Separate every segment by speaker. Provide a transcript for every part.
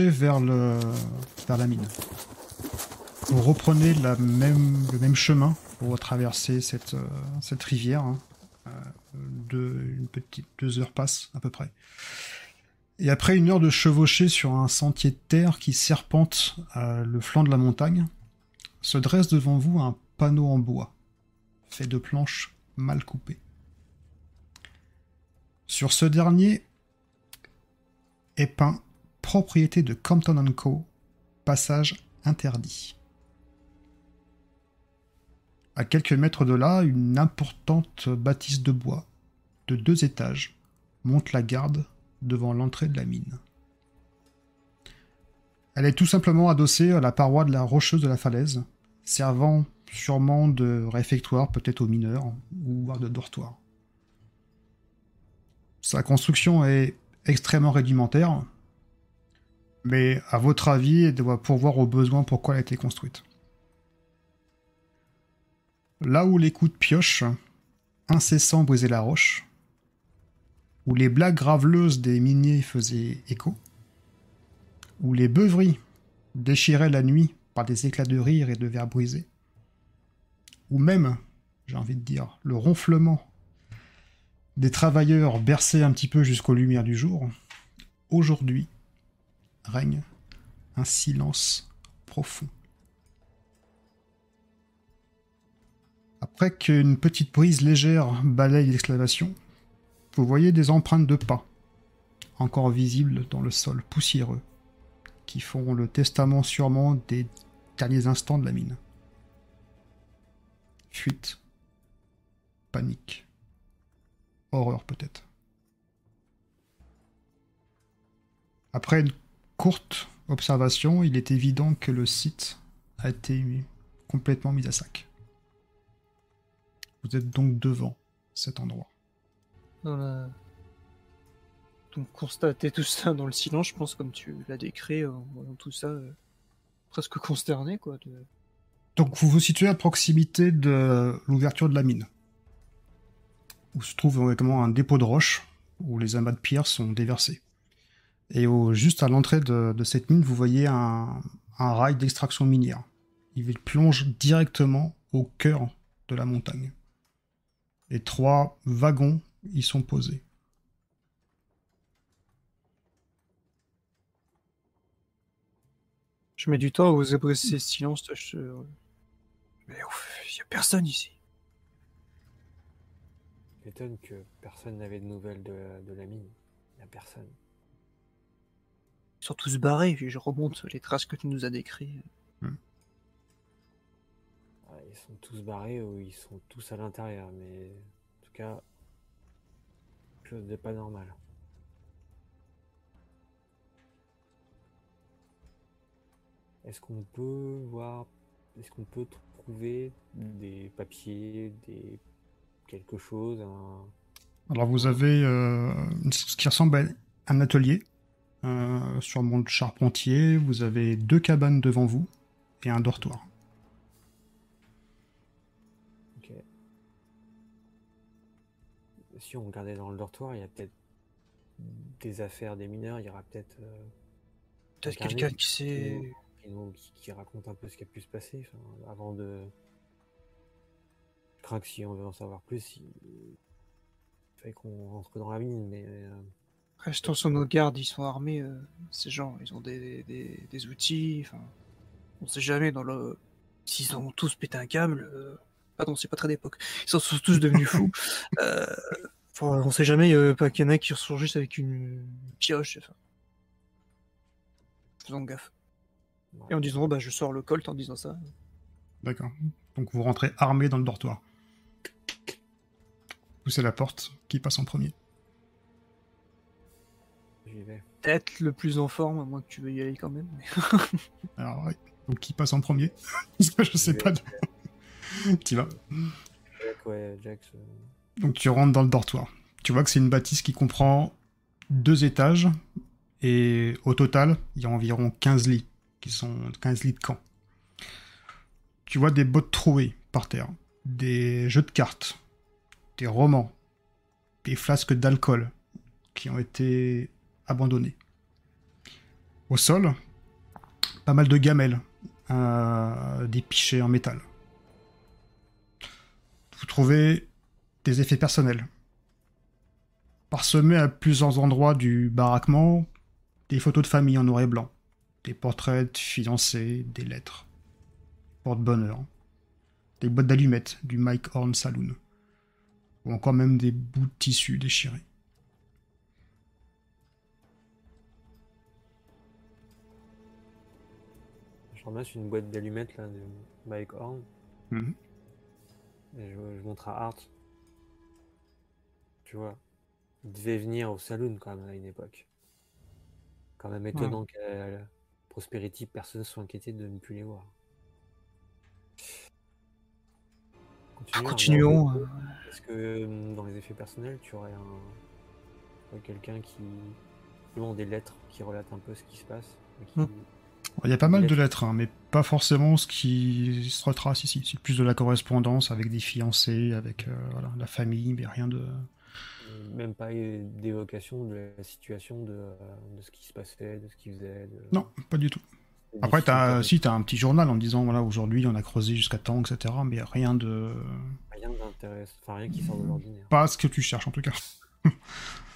Speaker 1: Vers, la mine. Vous reprenez le même chemin pour traverser cette, euh, rivière. hein. Euh, deux, heures passent à peu près. Et après une heure de chevaucher sur un sentier de terre qui serpente euh, le flanc de la montagne, se dresse devant vous un panneau en bois, fait de planches mal coupées. Sur ce dernier est peint propriété de Compton Co, passage interdit. À quelques mètres de là, une importante bâtisse de bois de deux étages monte la garde devant l'entrée de la mine. Elle est tout simplement adossée à la paroi de la rocheuse de la falaise, servant sûrement de réfectoire peut-être aux mineurs ou voire de dortoir. Sa construction est extrêmement rudimentaire, mais à votre avis, elle doit pourvoir aux besoins pourquoi elle a été construite. Là où les coups de pioche incessants brisaient la roche, où les blagues graveleuses des miniers faisaient écho, où les beuveries déchiraient la nuit par des éclats de rire et de verres brisés, ou même, j'ai envie de dire, le ronflement des travailleurs bercés un petit peu jusqu'aux lumières du jour, aujourd'hui règne un silence profond. Après qu'une petite brise légère balaye l'exclavation, vous voyez des empreintes de pas, encore visibles dans le sol poussiéreux, qui font le testament sûrement des derniers instants de la mine. Fuite, panique, horreur peut-être. Après une courte observation, il est évident que le site a été complètement mis à sac. Vous êtes donc devant cet endroit.
Speaker 2: Dans la... Donc constater tout ça dans le silence, je pense, comme tu l'as décrit, en voyant tout ça, euh, presque consterné, quoi. de-
Speaker 1: Donc vous vous situez à proximité de l'ouverture de la mine, où se trouve vraiment un dépôt de roches, où les amas de pierre sont déversés. Et au, juste à l'entrée de, de cette mine, vous voyez un, un rail d'extraction minière. Il plonge directement au cœur de la montagne. Les trois wagons y sont posés.
Speaker 2: Je mets du temps à oser briser ce silence. Je... Mais ouf, y a personne ici.
Speaker 3: m'étonne que personne n'avait de nouvelles de, la- de la mine. Il n'y a personne.
Speaker 2: Ils sont tous barrés, puis je remonte les traces que tu nous as décrites.
Speaker 3: Ah, Ils sont tous barrés ou ils sont tous à l'intérieur, mais en tout cas, quelque chose de pas normal. Est-ce qu'on peut voir, est-ce qu'on peut trouver des papiers, des quelque chose, un...
Speaker 1: Alors vous avez euh, ce qui ressemble à un atelier euh, sur mon charpentier. Vous avez deux cabanes devant vous et un dortoir.
Speaker 3: Ok. Si on regardait dans le dortoir, il y a peut-être des affaires des mineurs, il y aura peut-être euh,
Speaker 2: Peut-être quelqu'un qui sait.
Speaker 3: qui, nous- qui- qui raconte un peu ce qui a pu se passer enfin, avant de. Je crains que si on veut en savoir plus, il, il fallait qu'on rentre dans la mine, mais euh,
Speaker 2: Restons sur nos gardes, ils sont armés, euh, ces gens, ils ont des, des, des outils, enfin, on sait jamais dans le... S'ils ont tous pété un câble, euh, pardon, c'est pas très d'époque, ils sont tous devenus fous, euh, enfin, on sait jamais, euh, pas qu'il y en a qui ressurgissent avec une pioche, enfin. Faisons gaffe. Et en disant, bah, je sors le colt en disant ça.
Speaker 1: D'accord. Donc vous rentrez armé dans le dortoir. Poussez la porte qui passe en premier.
Speaker 3: J'y vais.
Speaker 2: Peut-être le plus en forme, à moins que tu veuilles y aller quand même. mais-
Speaker 1: Alors ouais. Donc qui passe en premier? Je sais pas. Tu vas.
Speaker 3: Jack, ouais, Jack, euh,
Speaker 1: Donc tu rentres dans le dortoir. Tu vois que c'est une bâtisse qui comprend deux étages et au total, il y a environ 15 lits qui sont 15 lits de camp. Tu vois des bottes trouées par terre, des jeux de cartes, des romans, des flasques d'alcool qui ont été abandonnés. Au sol, pas mal de gamelles, euh, des pichets en métal. Vous trouvez des effets personnels. Parsemés à plusieurs endroits du baraquement, des photos de famille en noir et blanc, des portraits de fiancés, des lettres, porte-bonheur, des boîtes d'allumettes du Mike Horn Saloon, ou encore même des bouts de tissu déchirés.
Speaker 3: Je ramasse une boîte d'allumettes là de Mike Horn.
Speaker 1: Mhm.
Speaker 3: Et je, je montre à Art. Tu vois, il devait venir au saloon quand même à une époque. Quand même étonnant qu'à la Prosperity, personne ne soit inquiété de ne plus les voir. Continuons.
Speaker 2: Continuons.
Speaker 3: regarde.
Speaker 2: euh,
Speaker 3: Est-ce que hum, dans les effets personnels, tu aurais un ouais, quelqu'un qui demande des lettres qui relatent un peu ce qui se passe et qui-
Speaker 2: Hmm.
Speaker 1: Il y a pas mal de
Speaker 3: Lettres.
Speaker 1: hein, mais pas forcément ce qui se retrace ici. C'est plus de la correspondance avec des fiancés, avec euh, voilà, la famille, mais rien de.
Speaker 3: même pas d'évocation de la situation, de, euh, de ce qui se passait, de ce qu'ils faisaient. de-
Speaker 1: Non, pas du tout. Après, si, t'as un petit journal en disant, voilà, aujourd'hui, on a creusé jusqu'à temps, etc. Mais rien de.
Speaker 3: Rien d'intéressant, enfin rien qui sort de l'ordinaire.
Speaker 1: Pas ce que tu cherches, en tout cas.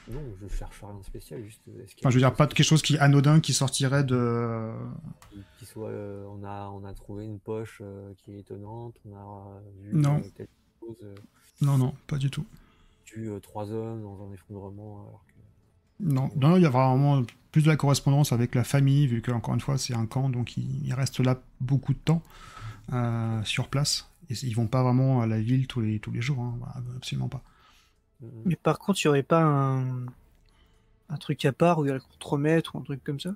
Speaker 3: Non, je cherche rien de spécial, juste. a
Speaker 1: Enfin, je veux dire, pas de quelque chose qui est anodin qui sortirait de.
Speaker 3: qui, soit. euh, on, a, on a trouvé une poche euh, qui est étonnante, on a vu
Speaker 1: Non.
Speaker 3: euh, telle chose, euh,
Speaker 1: Non, non, pas du tout.
Speaker 3: euh, trois hommes dans un effondrement, alors que.
Speaker 1: Non, non, il y a vraiment plus de la correspondance avec la famille, vu que, encore une fois, c'est un camp, donc ils, ils restent là beaucoup de temps euh, sur place. Et ils vont pas vraiment à la ville tous les, tous les jours, hein, voilà, absolument pas.
Speaker 3: Mm.
Speaker 2: Mais par contre, il n'y aurait pas un... un truc à part où il y a le contremaître ou un truc comme ça?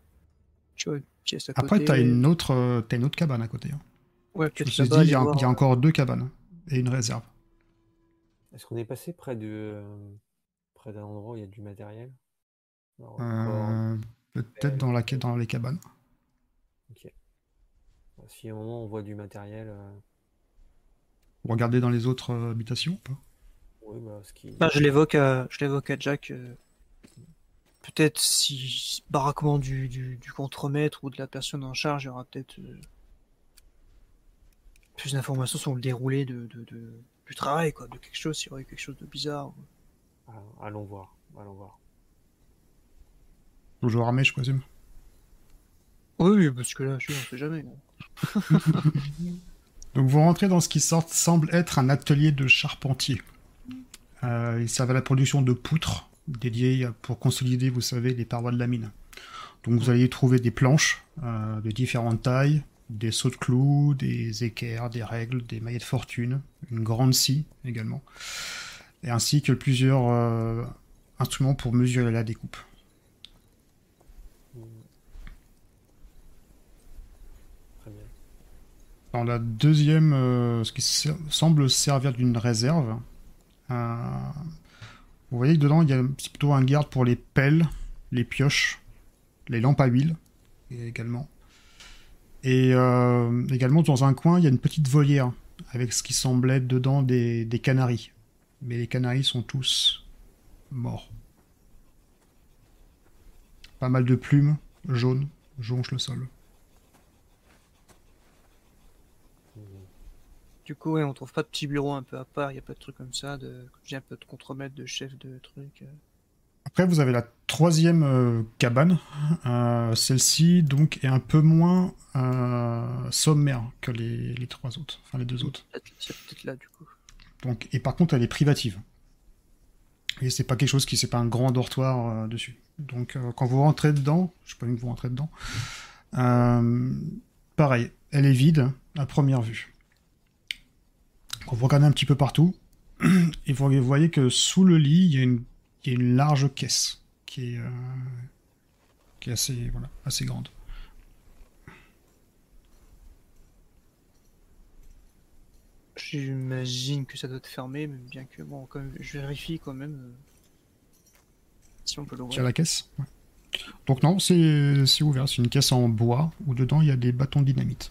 Speaker 2: Tu vois, une pièce à
Speaker 1: Après,
Speaker 2: côté.
Speaker 1: t'as une autre, euh, t'as une autre cabane à côté. hein.
Speaker 2: Ouais,
Speaker 1: Je me
Speaker 2: peut-être
Speaker 1: suis dit, il y, a, y
Speaker 2: voir,
Speaker 1: encore deux cabanes et une réserve.
Speaker 3: Est-ce qu'on est passé près de. euh, près d'un endroit où il y a du matériel?
Speaker 1: Euh, Peut-être dans, la, dans les cabanes.
Speaker 3: Ok. Si à un moment on voit du matériel, euh,
Speaker 1: Vous regardez dans les autres habitations ou pas?
Speaker 3: Oui, bah, ce qui.
Speaker 2: Bah, je l'évoque à, je l'évoque à Jack. euh, Peut-être si baraquement du, du, du contremaître ou de la personne en charge, il y aura peut-être euh, plus d'informations sur le déroulé de, de, de- du travail, quoi, de quelque chose, s'il y aurait quelque chose de bizarre.
Speaker 3: Ah, allons voir, allons voir.
Speaker 1: Toujours armé, je présume.
Speaker 2: Oui, oui, parce que là, je on sait jamais.
Speaker 1: Donc vous rentrez dans ce qui sort, semble être un atelier de charpentier. Euh, il servait à la production de poutres dédiées pour consolider, vous savez, les parois de la mine. Donc vous allez trouver des planches euh, de différentes tailles, des sauts de clous, des équerres, des règles, des maillets de fortune, une grande scie également, et ainsi que plusieurs euh, instruments pour mesurer la découpe.
Speaker 3: Très bien.
Speaker 1: Dans la deuxième, euh, ce qui semble servir d'une réserve, euh, vous voyez que dedans, il y a plutôt un garde pour les pelles, les pioches, les lampes à huile également. Et euh, également, dans un coin, il y a une petite volière avec ce qui semble être dedans des, des canaris. Mais les canaris sont tous morts. Pas mal de plumes jaunes jonchent le sol.
Speaker 2: Du coup, ouais, on trouve pas de petit bureau un peu à part, il y a pas de trucs comme ça, de, j'ai un peu de contremaître, de chef de trucs. euh.
Speaker 1: Après, vous avez la troisième euh, cabane. Euh, Celle-ci, donc, est un peu moins euh, sommaire que les, les trois autres, enfin les deux autres.
Speaker 2: Peut-être- C'est peut-être là, du coup.
Speaker 1: Donc, et par contre, elle est privative. Et c'est pas quelque chose qui, c'est pas un grand dortoir dessus. Donc, quand vous rentrez dedans, je sais pas où vous rentrez dedans, pareil, elle est vide à première vue. Quand vous regardez un petit peu partout, et vous voyez que sous le lit, il y a une, il y a une large caisse qui est, euh, qui est assez, voilà, assez grande.
Speaker 2: J'imagine que ça doit être fermé, mais bien que, bon, quand même, je vérifie quand même euh, si on peut
Speaker 1: Sur
Speaker 2: l'ouvrir.
Speaker 1: la caisse Ouais. Donc non, c'est c'est ouvert. C'est une caisse en bois où dedans il y a des bâtons de dynamite.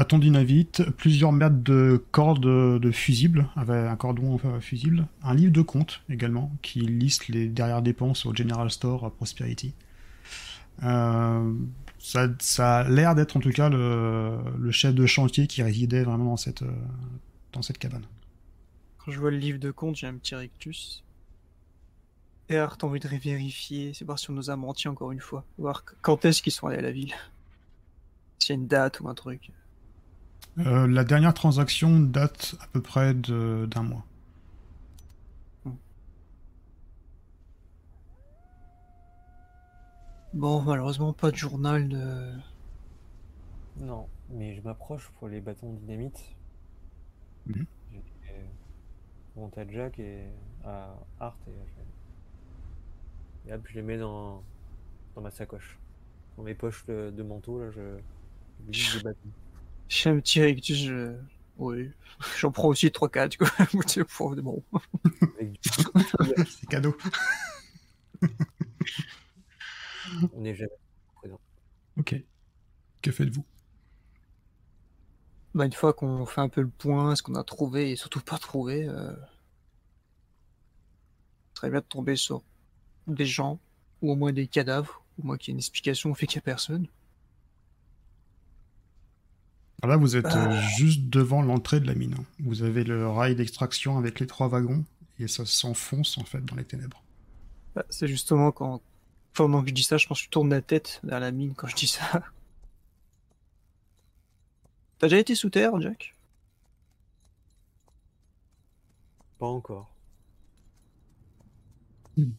Speaker 1: Bâtons de dynamite, plusieurs mètres de cordes de fusibles, avec un cordon fusible, un livre de compte également qui liste les dernières dépenses au General Store à Prosperity. Euh, ça, a l'air d'être en tout cas le, chef de chantier qui résidait vraiment dans cette, euh, dans cette cabane.
Speaker 2: Quand je vois le livre de compte, j'ai un petit rictus. Et t'as envie de vérifier, c'est voir si on nous a menti encore une fois. Voir quand est-ce qu'ils sont allés à la ville. S'il y a une date ou un truc.
Speaker 1: Euh, la dernière transaction date à peu près de- d'un mois.
Speaker 2: Bon, malheureusement, pas de journal de.
Speaker 3: Non, mais je m'approche pour les bâtons de dynamite. Je vais monter à Jack et à Art et, et hop, je les mets dans, dans ma sacoche. Dans mes poches de, de manteau, là, je, je
Speaker 2: J'ai un petit rictus, je. Oui. J'en prends aussi 3-4, quoi. C'est pour- bon.
Speaker 1: C'est cadeau.
Speaker 3: On n'est jamais.
Speaker 1: Ok. Que faites-vous?
Speaker 2: Bah, une fois qu'on fait un peu le point, ce qu'on a trouvé et surtout pas trouvé, euh... serait bien de tomber sur des gens, ou au moins des cadavres, ou au moins qu'il y ait une explication au fait qu'il n'y a personne.
Speaker 1: Alors Là, vous êtes
Speaker 2: Ah.
Speaker 1: euh, juste devant l'entrée de la mine. hein. Vous avez le rail d'extraction avec les trois wagons et ça s'enfonce en fait dans les ténèbres.
Speaker 2: Bah, c'est justement quand, pendant que je dis ça, je pense que je tourne la tête vers la mine quand je dis ça. T'as déjà été sous terre, Jack?
Speaker 3: Pas encore.
Speaker 1: Hmm.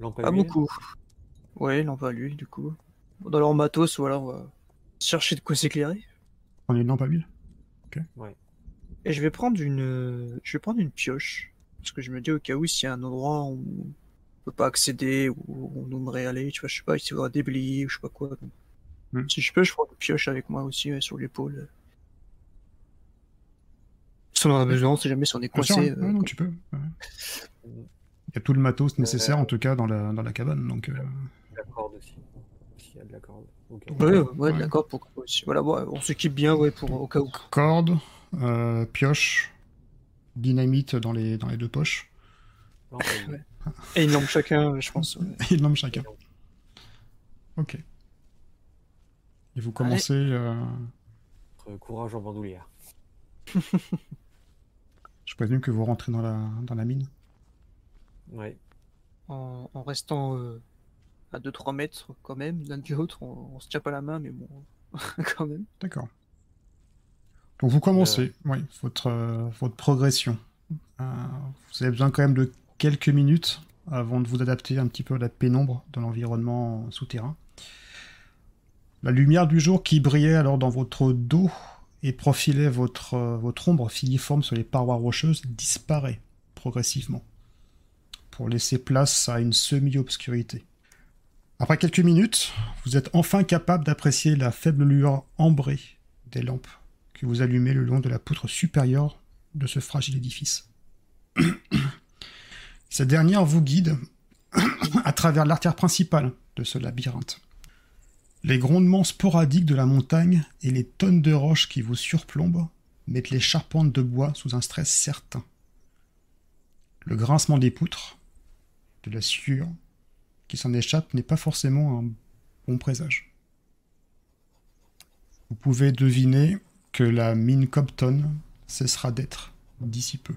Speaker 3: Lampe à
Speaker 2: Pas beaucoup. Ouais, lampe à l'huile, du coup. Dans leur matos, ou alors on va chercher de quoi s'éclairer.
Speaker 1: Prenez une lampe à huile.
Speaker 2: Et je vais prendre une, je vais prendre une pioche. Parce que je me dis au cas où s'il y a un endroit où on peut pas accéder, où on aimerait aller, tu vois, je sais pas, il y aura déblayé ou je sais pas quoi. donc.
Speaker 1: Hmm.
Speaker 2: Si je peux, je prends une pioche avec moi aussi, ouais, sur l'épaule. Si on en a besoin, si jamais si on est
Speaker 1: sûr,
Speaker 2: coincé.
Speaker 1: ouais.
Speaker 2: euh,
Speaker 1: Ouais, non,
Speaker 2: quoi.
Speaker 1: tu peux. ouais. Il y a tout le matos nécessaire en tout cas dans la, dans la cabane. Donc, euh,
Speaker 3: La corde aussi. S'il y a de la corde. Ok.
Speaker 2: Ouais, ouais,
Speaker 1: Ouais.
Speaker 2: d'accord, aussi. Voilà, bon, on s'équipe bien, ouais, pour, au cas où.
Speaker 1: corde, euh, pioche, dynamite dans les, dans les deux poches.
Speaker 2: Ouais. Et une lampe chacun, je pense. ouais.
Speaker 1: et une lampe chacun. Ok. Et vous commencez. euh,
Speaker 3: courage en bandoulière.
Speaker 1: je présume que vous rentrez dans la, dans la mine.
Speaker 3: Ouais.
Speaker 2: En, en restant euh, à 2-3 mètres quand même, l'un de l'autre, on, on se tient pas la main, mais bon, quand même.
Speaker 1: D'accord. Donc vous commencez, oui, votre, euh, votre progression. Euh, vous avez besoin quand même de quelques minutes avant de vous adapter un petit peu à la pénombre de l'environnement souterrain. La lumière du jour qui brillait alors dans votre dos et profilait votre, euh, votre ombre filiforme sur les parois rocheuses disparaît progressivement pour laisser place à une semi-obscurité. Après quelques minutes, vous êtes enfin capable d'apprécier la faible lueur ambrée des lampes que vous allumez le long de la poutre supérieure de ce fragile édifice. Cette dernière vous guide à travers l'artère principale de ce labyrinthe. Les grondements sporadiques de la montagne et les tonnes de roches qui vous surplombent mettent les charpentes de bois sous un stress certain. Le grincement des poutres, de la sueur qui s'en échappe n'est pas forcément un bon présage. Vous pouvez deviner que la mine Compton cessera d'être d'ici peu.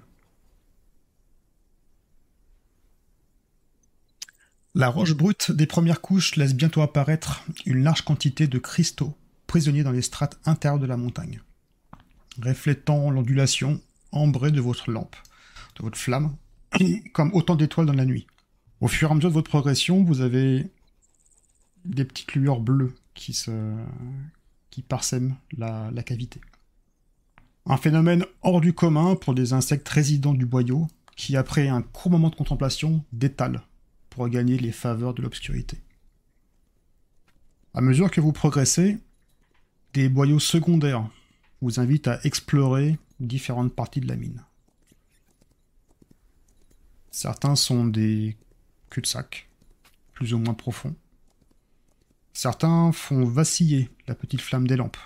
Speaker 1: La roche brute des premières couches laisse bientôt apparaître une large quantité de cristaux prisonniers dans les strates intérieures de la montagne, reflétant l'ondulation ambrée de votre lampe, de votre flamme, comme autant d'étoiles dans la nuit. Au fur et à mesure de votre progression, vous avez des petites lueurs bleues qui se qui parsèment la, cavité. Un phénomène hors du commun pour des insectes résidents du boyau qui, après un court moment de contemplation, détalent pour gagner les faveurs de l'obscurité. À mesure que vous progressez, des boyaux secondaires vous invitent à explorer différentes parties de la mine. Certains sont des cul-de-sac, plus ou moins profonds. Certains font vaciller la petite flamme des lampes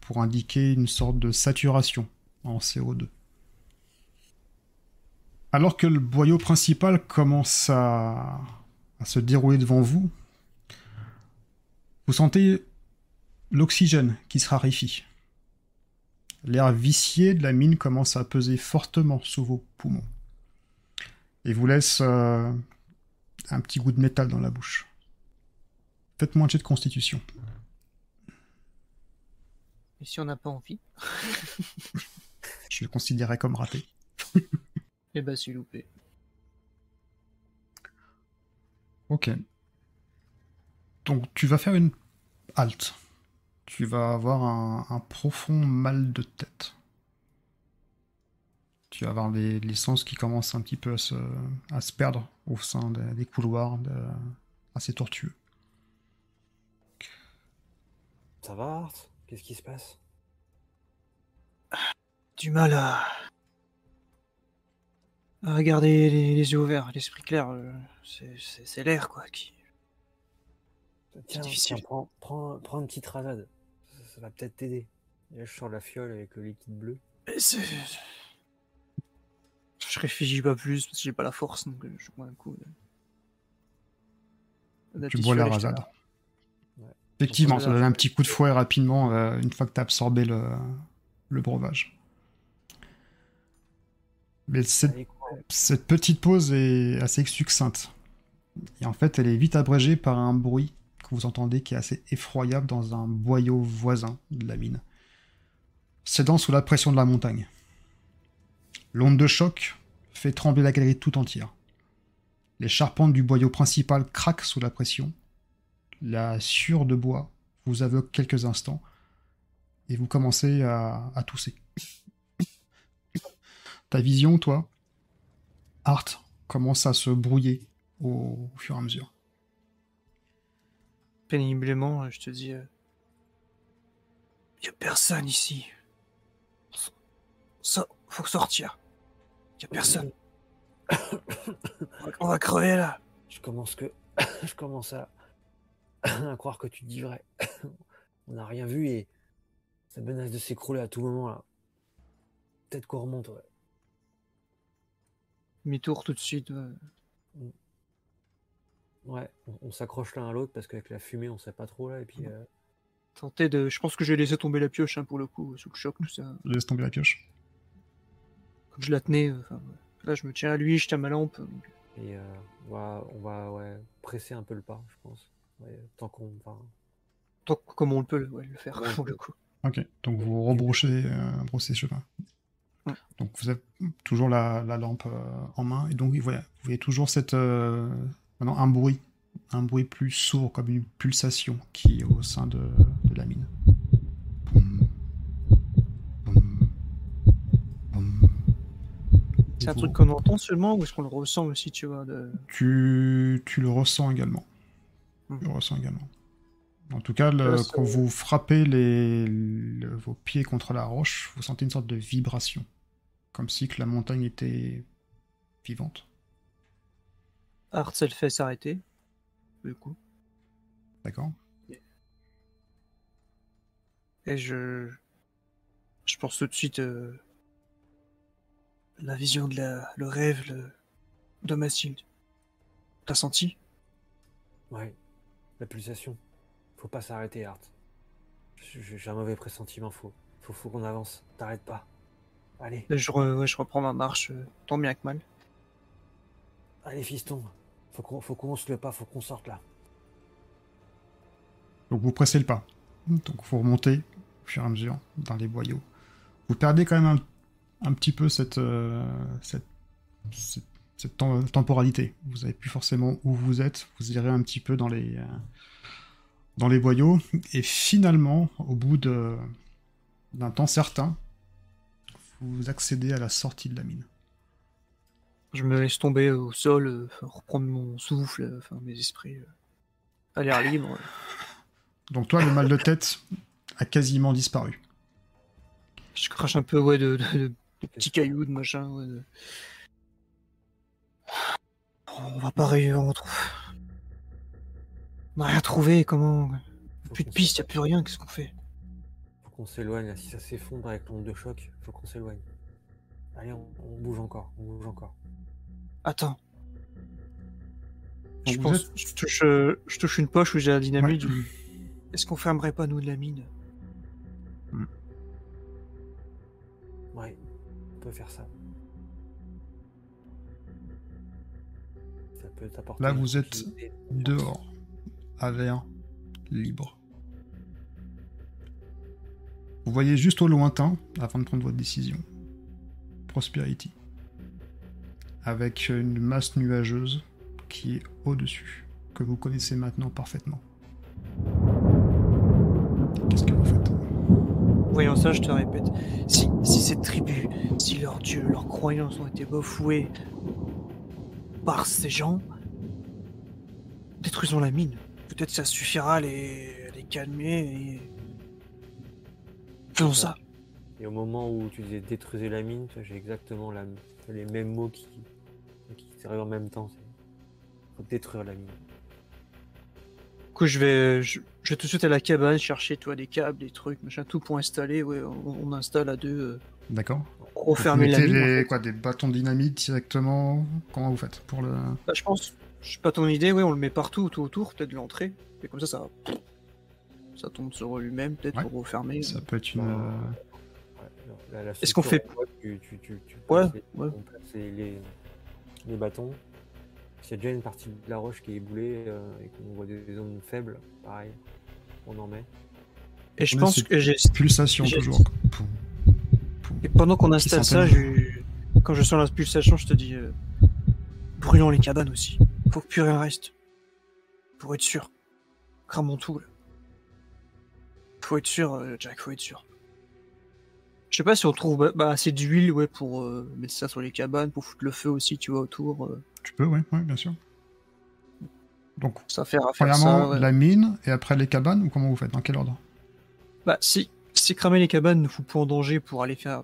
Speaker 1: pour indiquer une sorte de saturation en CO2. Alors que le boyau principal commence à, à se dérouler devant vous, Vous sentez l'oxygène qui se raréfie. L'air vicié de la mine commence à peser fortement sous vos poumons. Et vous laisse euh, un petit goût de métal dans la bouche. Faites-moi un jet de constitution.
Speaker 2: Et si on n'a pas envie
Speaker 1: Je le considérais comme raté.
Speaker 2: Eh ben, c'est loupé.
Speaker 1: Ok. Donc tu vas faire une halte. Tu vas avoir un, un profond mal de tête. Tu vas avoir les, les sens qui commencent un petit peu à se, à se perdre au sein des, des couloirs de- assez tortueux.
Speaker 3: Ça va, Art? Qu'est-ce qui se passe?
Speaker 2: Du mal à. à regarder les, les yeux ouverts, l'esprit clair. euh, c'est- l'air, quoi. Qui...
Speaker 3: Tiens,
Speaker 2: difficile.
Speaker 3: tiens, prends, prends, prends une petite rasade. Ça, ça va peut-être t'aider. Là, je sors la fiole avec le liquide bleu.
Speaker 2: C'est- Je réfléchis pas plus parce que j'ai pas la force, donc euh, je bois un coup. de-
Speaker 1: Tu bois la rasade.
Speaker 3: Ouais.
Speaker 1: Effectivement, ça donne un petit coup de fouet rapidement euh, une fois que tu as absorbé le, le breuvage. Mais cette
Speaker 3: Allez.
Speaker 1: Cette petite pause est assez succincte. Et en fait, elle est vite abrégée par un bruit que vous entendez qui est assez effroyable dans un boyau voisin de la mine. Cédant sous la pression de la montagne. L'onde de choc fait trembler la galerie tout entière. Les charpentes du boyau principal craquent sous la pression. La sueur de bois vous aveugle quelques instants et vous commencez à, tousser. Ta vision, toi, Art commence à se brouiller au, au fur et à mesure.
Speaker 2: Péniblement, euh, je te dis. euh, Y a personne ici. Ça, faut sortir. Y a personne. On va- crever là.
Speaker 3: Je commence que. je commence à... à croire que tu dis vrai. On n'a rien vu et ça menace de s'écrouler à tout moment là. Peut-être qu'on remonte, ouais.
Speaker 2: Mi-tour tout de suite. ouais.
Speaker 3: Ouais, on, on s'accroche l'un à l'autre parce qu'avec la fumée, on sait pas trop là. Et puis, euh,
Speaker 2: Tenter de. Je pense que j'ai laissé tomber la pioche hein, pour le coup, sous le choc, tout ça.
Speaker 1: Laisse tomber la pioche.
Speaker 2: Je la tenais. euh, enfin. Là, je me tiens à lui, je tiens ma lampe. donc,
Speaker 3: et euh, on va, on va ouais, presser un peu le pas, je pense. Ouais, tant qu'on. enfin,
Speaker 2: Tant que- comme on le peut ouais, le faire,
Speaker 3: Ouais.
Speaker 2: pour le coup.
Speaker 1: Ok, donc vous rebrouchez euh, brossez chemin.
Speaker 2: Ouais.
Speaker 1: Donc vous avez toujours la, la lampe euh, en main, et donc voilà, vous voyez toujours cette, euh, maintenant un bruit, un bruit plus sourd, comme une pulsation qui est au sein de, de la mine.
Speaker 2: C'est un truc qu'on entend seulement ou est-ce qu'on le ressent aussi, tu vois de...
Speaker 1: Tu, tu le ressens également. Tu le ressens également. En tout cas, le-
Speaker 2: Là, c'est-
Speaker 1: quand vous frappez les, le- vos pieds contre la roche, vous sentez une sorte de vibration. Comme si que la montagne était vivante.
Speaker 2: Art, ça le fait s'arrêter. Du coup.
Speaker 1: D'accord
Speaker 2: Et je. Je pense tout de suite. euh, La vision de la. Le rêve le... de Mathilde. T'as senti?
Speaker 3: Ouais, la pulsation. Faut pas s'arrêter, Art. J'ai un mauvais pressentiment, faut, faut, faut qu'on avance. T'arrêtes pas. Allez,
Speaker 2: Là, je, re- ouais, je reprends ma marche, euh, tant bien que mal.
Speaker 3: allez, fiston. Faut qu'on faut qu'on se le pas, faut qu'on sorte là.
Speaker 1: Donc vous pressez le pas. Donc vous remontez au fur et à mesure dans les boyaux. Vous perdez quand même un, un petit peu cette, euh, cette, cette, cette tem- temporalité. Vous savez plus forcément où vous êtes. Vous irez un petit peu dans les, euh, dans les boyaux. Et finalement, au bout de- d'un temps certain, vous accédez à la sortie de la mine.
Speaker 2: Je me laisse tomber au sol, euh, reprendre mon souffle, enfin mes esprits à l'air libre.
Speaker 1: Donc toi, le mal de tête a quasiment disparu.
Speaker 2: Je crache un peu ouais, de, de- de- de petits cailloux, de machin. ouais, de- On va pas réussir. On trouve. On n'a rien trouvé, comment?
Speaker 3: Faut
Speaker 2: Plus de
Speaker 3: qu'on
Speaker 2: pistes, y a plus rien, qu'est-ce qu'on fait?
Speaker 3: Faut qu'on s'éloigne là. Si ça s'effondre avec l'onde de choc, faut qu'on s'éloigne. Allez, on, on bouge encore, on bouge encore.
Speaker 2: Attends. Je pense,
Speaker 1: êtes-
Speaker 2: je touche, euh, je touche une poche où j'ai la dynamite.
Speaker 1: Ouais.
Speaker 2: Est-ce qu'on fermerait pas nous de la mine?
Speaker 3: Ouais, peut faire ça. Ça peut t'apporter.
Speaker 1: Là, vous êtes. Dehors, à l'air libre. Vous voyez juste au lointain, avant de prendre votre décision, Prosperity, avec une masse nuageuse qui est au-dessus, que vous connaissez maintenant parfaitement. Qu'est-ce que
Speaker 2: Voyons ça, je te répète. Si, si cette tribu, si leurs dieux, leurs croyances ont été bafouées par ces gens, détruisons la mine. Peut-être ça suffira à les, à les calmer et. Faisons ça.
Speaker 3: Et au moment où tu disais détruisez la mine, j'ai exactement la- les mêmes mots qui, qui arrivent en même temps. Faut détruire la mine.
Speaker 2: Coup, je vais, je, je vais tout de suite à la cabane chercher, toi, des câbles, des trucs, machin, tout pour installer. Ouais, on, on installe à deux. euh,
Speaker 1: D'accord
Speaker 2: pour refermer la en
Speaker 1: les-
Speaker 2: fait.
Speaker 1: quoi, des bâtons de dynamite directement Comment vous faites pour le...
Speaker 2: Bah, je pense, je sais pas ton idée, ouais, on le met partout, tout autour, peut-être de l'entrée. Et comme ça, ça, ça tombe sur lui-même, peut-être
Speaker 1: Ouais.
Speaker 2: pour refermer.
Speaker 1: Ça peut être une...
Speaker 3: Bah,
Speaker 1: euh,
Speaker 2: Est-ce qu'on fait-
Speaker 3: tu, tu, tu, tu
Speaker 2: Ouais, ouais.
Speaker 3: les bâtons. S'il y a déjà une partie de la roche qui est éboulée euh, et qu'on voit des zones faibles, pareil, on en met.
Speaker 2: Et je
Speaker 1: Ouais,
Speaker 2: pense que j'ai.
Speaker 1: Pulsation toujours.
Speaker 2: Et pendant qu'on installe ça, je... quand je sens la pulsation, je te dis euh, brûlons les cabanes aussi. Faut que plus rien reste. Pour être sûr. Cramons tout. Là. Faut être sûr, euh, Jack, faut être sûr. Je sais pas si on trouve bah, bah, assez d'huile ouais, pour euh, mettre ça sur les cabanes, pour foutre le feu aussi, tu vois, autour. euh,
Speaker 1: Tu peux, oui, ouais, bien sûr. Donc,
Speaker 2: ça fait
Speaker 1: premièrement,
Speaker 2: ça. ouais.
Speaker 1: la mine, et après les cabanes, ou comment vous faites Dans quel ordre?
Speaker 2: Bah, si, si cramer les cabanes ne fout pas en danger pour aller faire.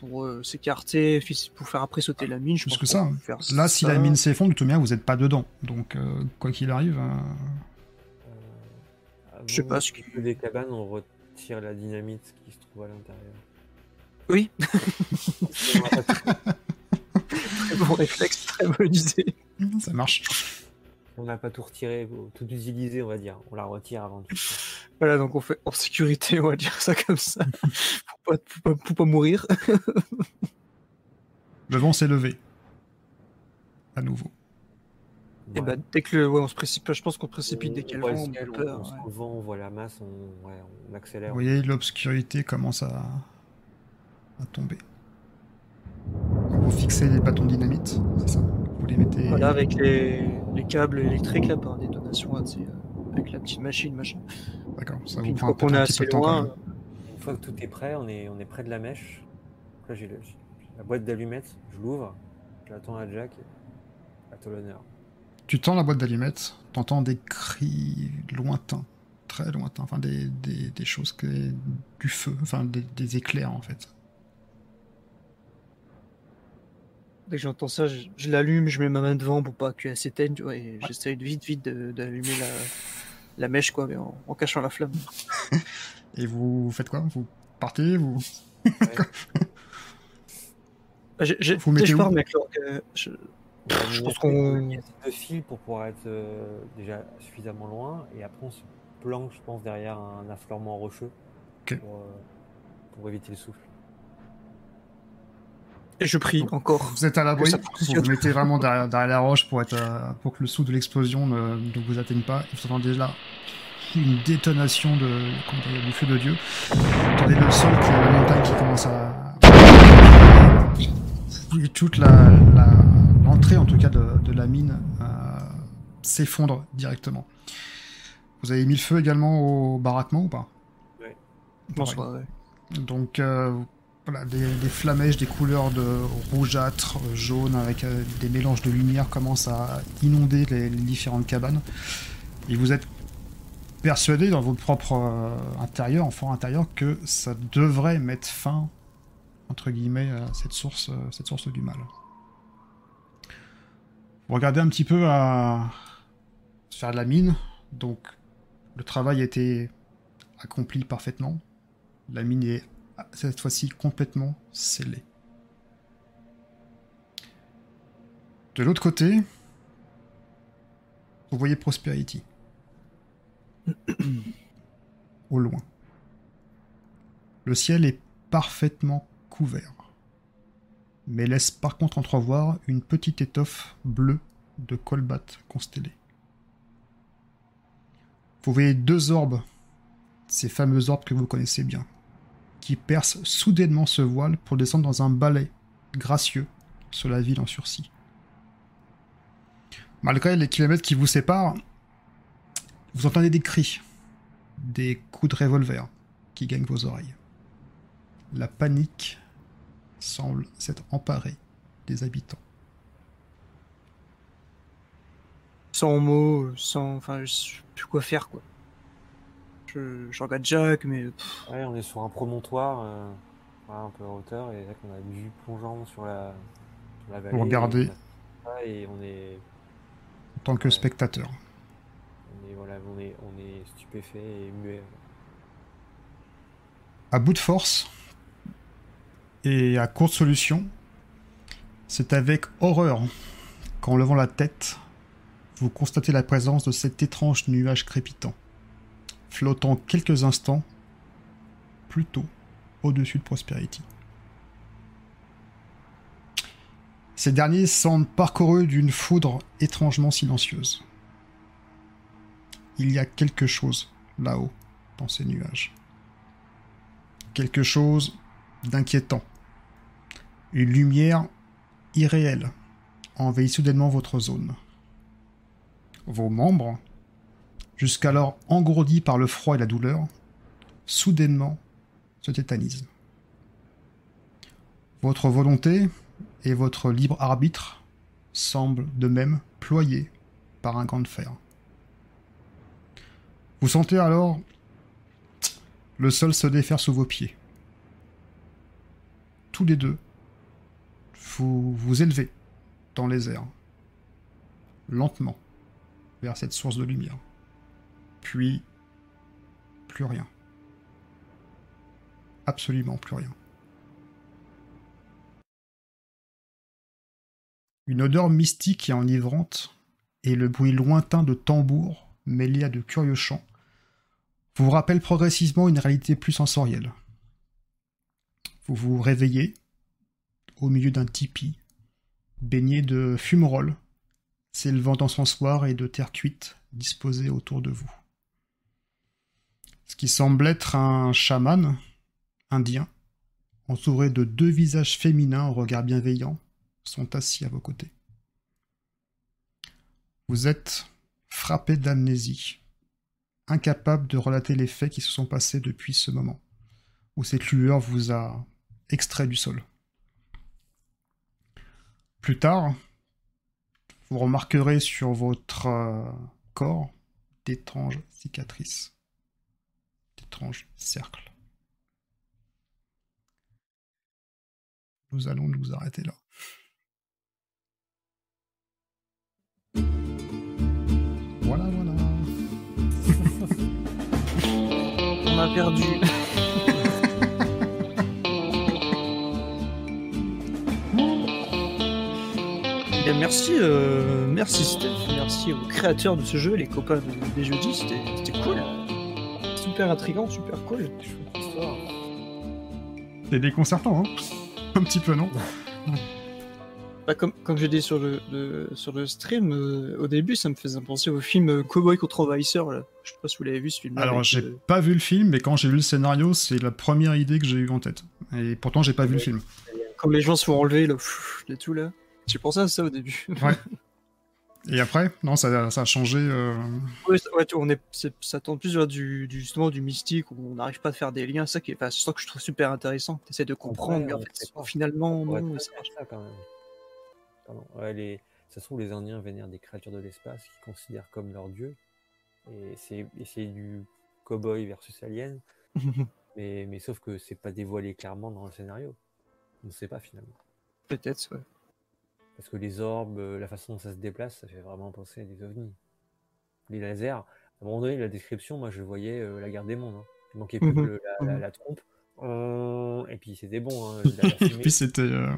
Speaker 2: pour, euh, s'écarter, pour faire après sauter la mine, je pense
Speaker 1: que ça.
Speaker 2: peut faire
Speaker 1: Là, si la mine s'effondre, de toute manière, vous n'êtes pas dedans. Donc, euh, quoi qu'il arrive, euh,
Speaker 3: Euh,
Speaker 2: Je sais pas ce
Speaker 3: feu des cabanes, on retire la dynamite qui se trouve à l'intérieur.
Speaker 2: Oui,
Speaker 3: On va pas tout-
Speaker 2: très bon réflexe, très bonne idée.
Speaker 1: ça marche.
Speaker 3: On n'a pas tout retiré, tout utilisé, on va dire. On la retire avant tout.
Speaker 2: Voilà, donc on fait en sécurité, on va dire ça comme ça. pour, pas, pour, pas, pour pas mourir.
Speaker 1: Le vent s'est levé. À nouveau.
Speaker 2: Et bah, dès que le, ouais, on se précipite, je pense qu'on précipite dès qu'il y a le vent, on peur. ouais.
Speaker 3: vent, on voit la masse, on, ouais, on accélère.
Speaker 1: Vous voyez, l'obscurité commence à, à tomber. Vous fixez les bâtons de dynamite, c'est ça Vous les mettez.
Speaker 2: Voilà, avec les, les câbles électriques là, par détonation, là, tu sais, euh, avec la petite machine, machin.
Speaker 1: D'accord, ça
Speaker 2: Puis
Speaker 1: vous prend
Speaker 2: est
Speaker 1: un petit peu de temps quand
Speaker 2: loin,
Speaker 1: même.
Speaker 3: Une fois que tout est prêt, on est, on est près de la mèche. Là, j'ai le- j'ai la boîte d'allumettes, je l'ouvre, j'attends à Jack, et à toi l'honneur.
Speaker 1: Tu tends la boîte d'allumettes, t'entends des cris lointains, très lointains, enfin des, des, des choses que du feu, enfin des, des éclairs en fait.
Speaker 2: Dès que j'entends ça, je, je l'allume, je mets ma main devant pour pas qu'elle s'éteigne, tu vois, et j'essaye de vite, vite d'allumer la, la mèche, quoi, mais en, en cachant la flamme.
Speaker 1: Et vous faites quoi? Vous partez Vous?
Speaker 2: Bah, j'ai-
Speaker 1: Vous mettez
Speaker 2: je
Speaker 1: où
Speaker 2: pars, mec, alors que je-
Speaker 3: a
Speaker 2: Je pense qu'on-
Speaker 3: mis assez de fils pour pouvoir être euh, déjà suffisamment loin, et après on se planque, je pense, derrière un affleurement rocheux pour, euh, pour éviter le souffle.
Speaker 2: Et je prie encore.
Speaker 1: Vous êtes à l'abri, vous vous mettez vraiment derrière, derrière la roche pour, être, euh, pour que le sou de l'explosion ne, ne vous atteigne pas. Et vous entendez là une détonation de, du feu de Dieu. Vous entendez le sol, qui, la montagne qui commence à... Et toute la, l'entrée, en tout cas, de, de la mine euh, s'effondre directement. Vous avez mis le feu également au baraquement ou pas?
Speaker 3: Ouais.
Speaker 2: Bonsoir, ouais.
Speaker 1: donc euh, des, des des couleurs de rougeâtre, euh, jaune, avec euh, des mélanges de lumière commencent à inonder les, différentes cabanes. Et vous êtes persuadé dans votre propre euh, intérieur, en fort intérieur, que ça devrait mettre fin, entre guillemets, à cette source, euh, cette source du mal. Vous regardez un petit peu à faire de la mine, donc le travail a été accompli parfaitement. La mine est cette fois-ci complètement scellée. De l'autre côté, vous voyez Prosperity. Au loin. Le ciel est parfaitement couvert, mais laisse par contre entrevoir une petite étoffe bleue de colbat constellée. Vous voyez deux orbes, ces fameux orbes que vous connaissez bien, qui percent soudainement ce voile pour descendre dans un balai gracieux sur la ville en sursis. Malgré les kilomètres qui vous séparent, vous entendez des cris, des coups de revolver qui gagnent vos oreilles. La panique semble s'être emparée des habitants.
Speaker 2: Sans mots, sans. Enfin, je sais plus quoi faire, quoi. Je, je regarde Jack, mais. pff,
Speaker 3: Ouais, on est sur un promontoire, euh, voilà, un peu en hauteur, et là qu'on a vu plongeant sur la, sur la vallée.
Speaker 1: regardez.
Speaker 3: et on a- Et on est,
Speaker 1: En tant que
Speaker 3: Ouais.
Speaker 1: spectateur,
Speaker 3: on est, voilà, on est, on est stupéfait et muet.
Speaker 1: à bout de force et à courte solution, c'est avec horreur qu'en levant la tête, vous constatez la présence de cet étrange nuage crépitant, flottant quelques instants plutôt au-dessus de Prosperity. Ces derniers semblent parcourus d'une foudre étrangement silencieuse. Il y a quelque chose là-haut, dans ces nuages quelque chose d'inquiétant. Une lumière irréelle envahit soudainement votre zone. Vos membres, jusqu'alors engourdis par le froid et la douleur, soudainement se tétanisent. Votre volonté et votre libre arbitre semblent de même ployés par un gant de fer. Vous sentez alors le sol se défaire sous vos pieds. Tous les deux, vous vous élevez dans les airs, lentement, vers cette source de lumière. Puis, plus rien. Absolument plus rien. Une odeur mystique et enivrante, et le bruit lointain de tambours mêlés à de curieux chants vous rappelle progressivement une réalité plus sensorielle. Vous vous réveillez au milieu d'un tipi, baigné de fumerolles, s'élevant d'encensoirs et de terre cuite disposés autour de vous. Ce qui semble être un chaman indien, entouré de deux visages féminins au regard bienveillant, sont assis à vos côtés. Vous êtes frappé d'amnésie incapable de relater les faits qui se sont passés depuis ce moment, où cette lueur vous a extrait du sol. Plus tard, vous remarquerez sur votre euh, corps d'étranges cicatrices, d'étranges cercles. Nous allons nous arrêter là. Voilà, voilà.
Speaker 2: On a perdu. Eh merci, euh, merci Steph, merci aux créateurs de ce jeu, les copains de- des jeudis, c'était c'était cool. Super intrigant, super cool.
Speaker 1: C'est déconcertant, hein Un petit peu, non
Speaker 2: Bah, comme, comme j'ai dit sur le, le- sur le stream, euh, au début, ça me faisait penser au film euh, Cowboy contre Envahisseur. Là. Je sais pas si vous l'avez vu ce film.
Speaker 1: Alors, j'ai pas vu le film, mais quand j'ai lu le scénario, c'est la première idée que j'ai eue en tête. Et pourtant, j'ai pas vu le film.
Speaker 2: Comme les gens se font enlever, là, pff, et tout là. J'ai pensé à ça au début.
Speaker 1: Et après Non, ça, ça a changé. euh,
Speaker 2: Ouais, ça- ouais, tu- on est, ça tend plus vers du, du- justement du mystique où on n'arrive pas à faire des liens. C'est ça qui est, enfin, c'est ça que je trouve super intéressant. Tu essaies de comprendre,
Speaker 3: Ouais,
Speaker 2: mais en
Speaker 3: on
Speaker 2: fait,
Speaker 3: sait pas.
Speaker 2: finalement, non. ça marche
Speaker 3: ça quand même. Pardon. Ouais, les... Ça se trouve, les Indiens vénèrent des créatures de l'espace qu'ils considèrent comme leur dieu. Et c'est du cowboy versus alien.
Speaker 2: pas.
Speaker 3: Mais, mais sauf que c'est pas dévoilé clairement dans le scénario. On ne sait pas finalement.
Speaker 2: Peut-être, ouais.
Speaker 3: Parce que les orbes, euh, la façon dont ça se déplace, ça fait vraiment penser à des ovnis. Les lasers, à un moment donné, la description, moi je voyais euh, la guerre des mondes. hein. Il manquait plus que
Speaker 2: Mhm.
Speaker 3: le- la, la-
Speaker 2: Mhm.
Speaker 3: la trompe. Euh, Et puis c'était bon, hein, la, la
Speaker 1: Et puis, c'était. euh.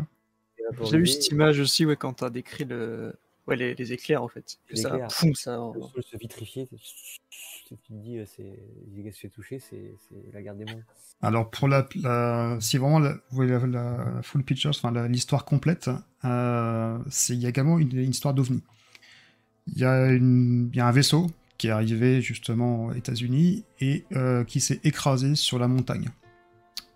Speaker 2: J'ai vu cette image aussi, ouais, quand t'as décrit le. Ouais, les, les éclairs en fait. Que
Speaker 3: Les
Speaker 2: ça,
Speaker 3: éclairs.
Speaker 2: poum, ça.
Speaker 3: Le sol se vitrifier. Tu te dis, euh, c'est, il se fait toucher, c'est, la guerre des mondes.
Speaker 1: Alors pour la, la- si vraiment la, vous voulez la, la full picture, enfin l'histoire complète, euh, c'est il y a également une, une histoire d'ovni. Il y, a une- il y a un vaisseau qui est arrivé justement aux États-Unis et euh, qui s'est écrasé sur la montagne.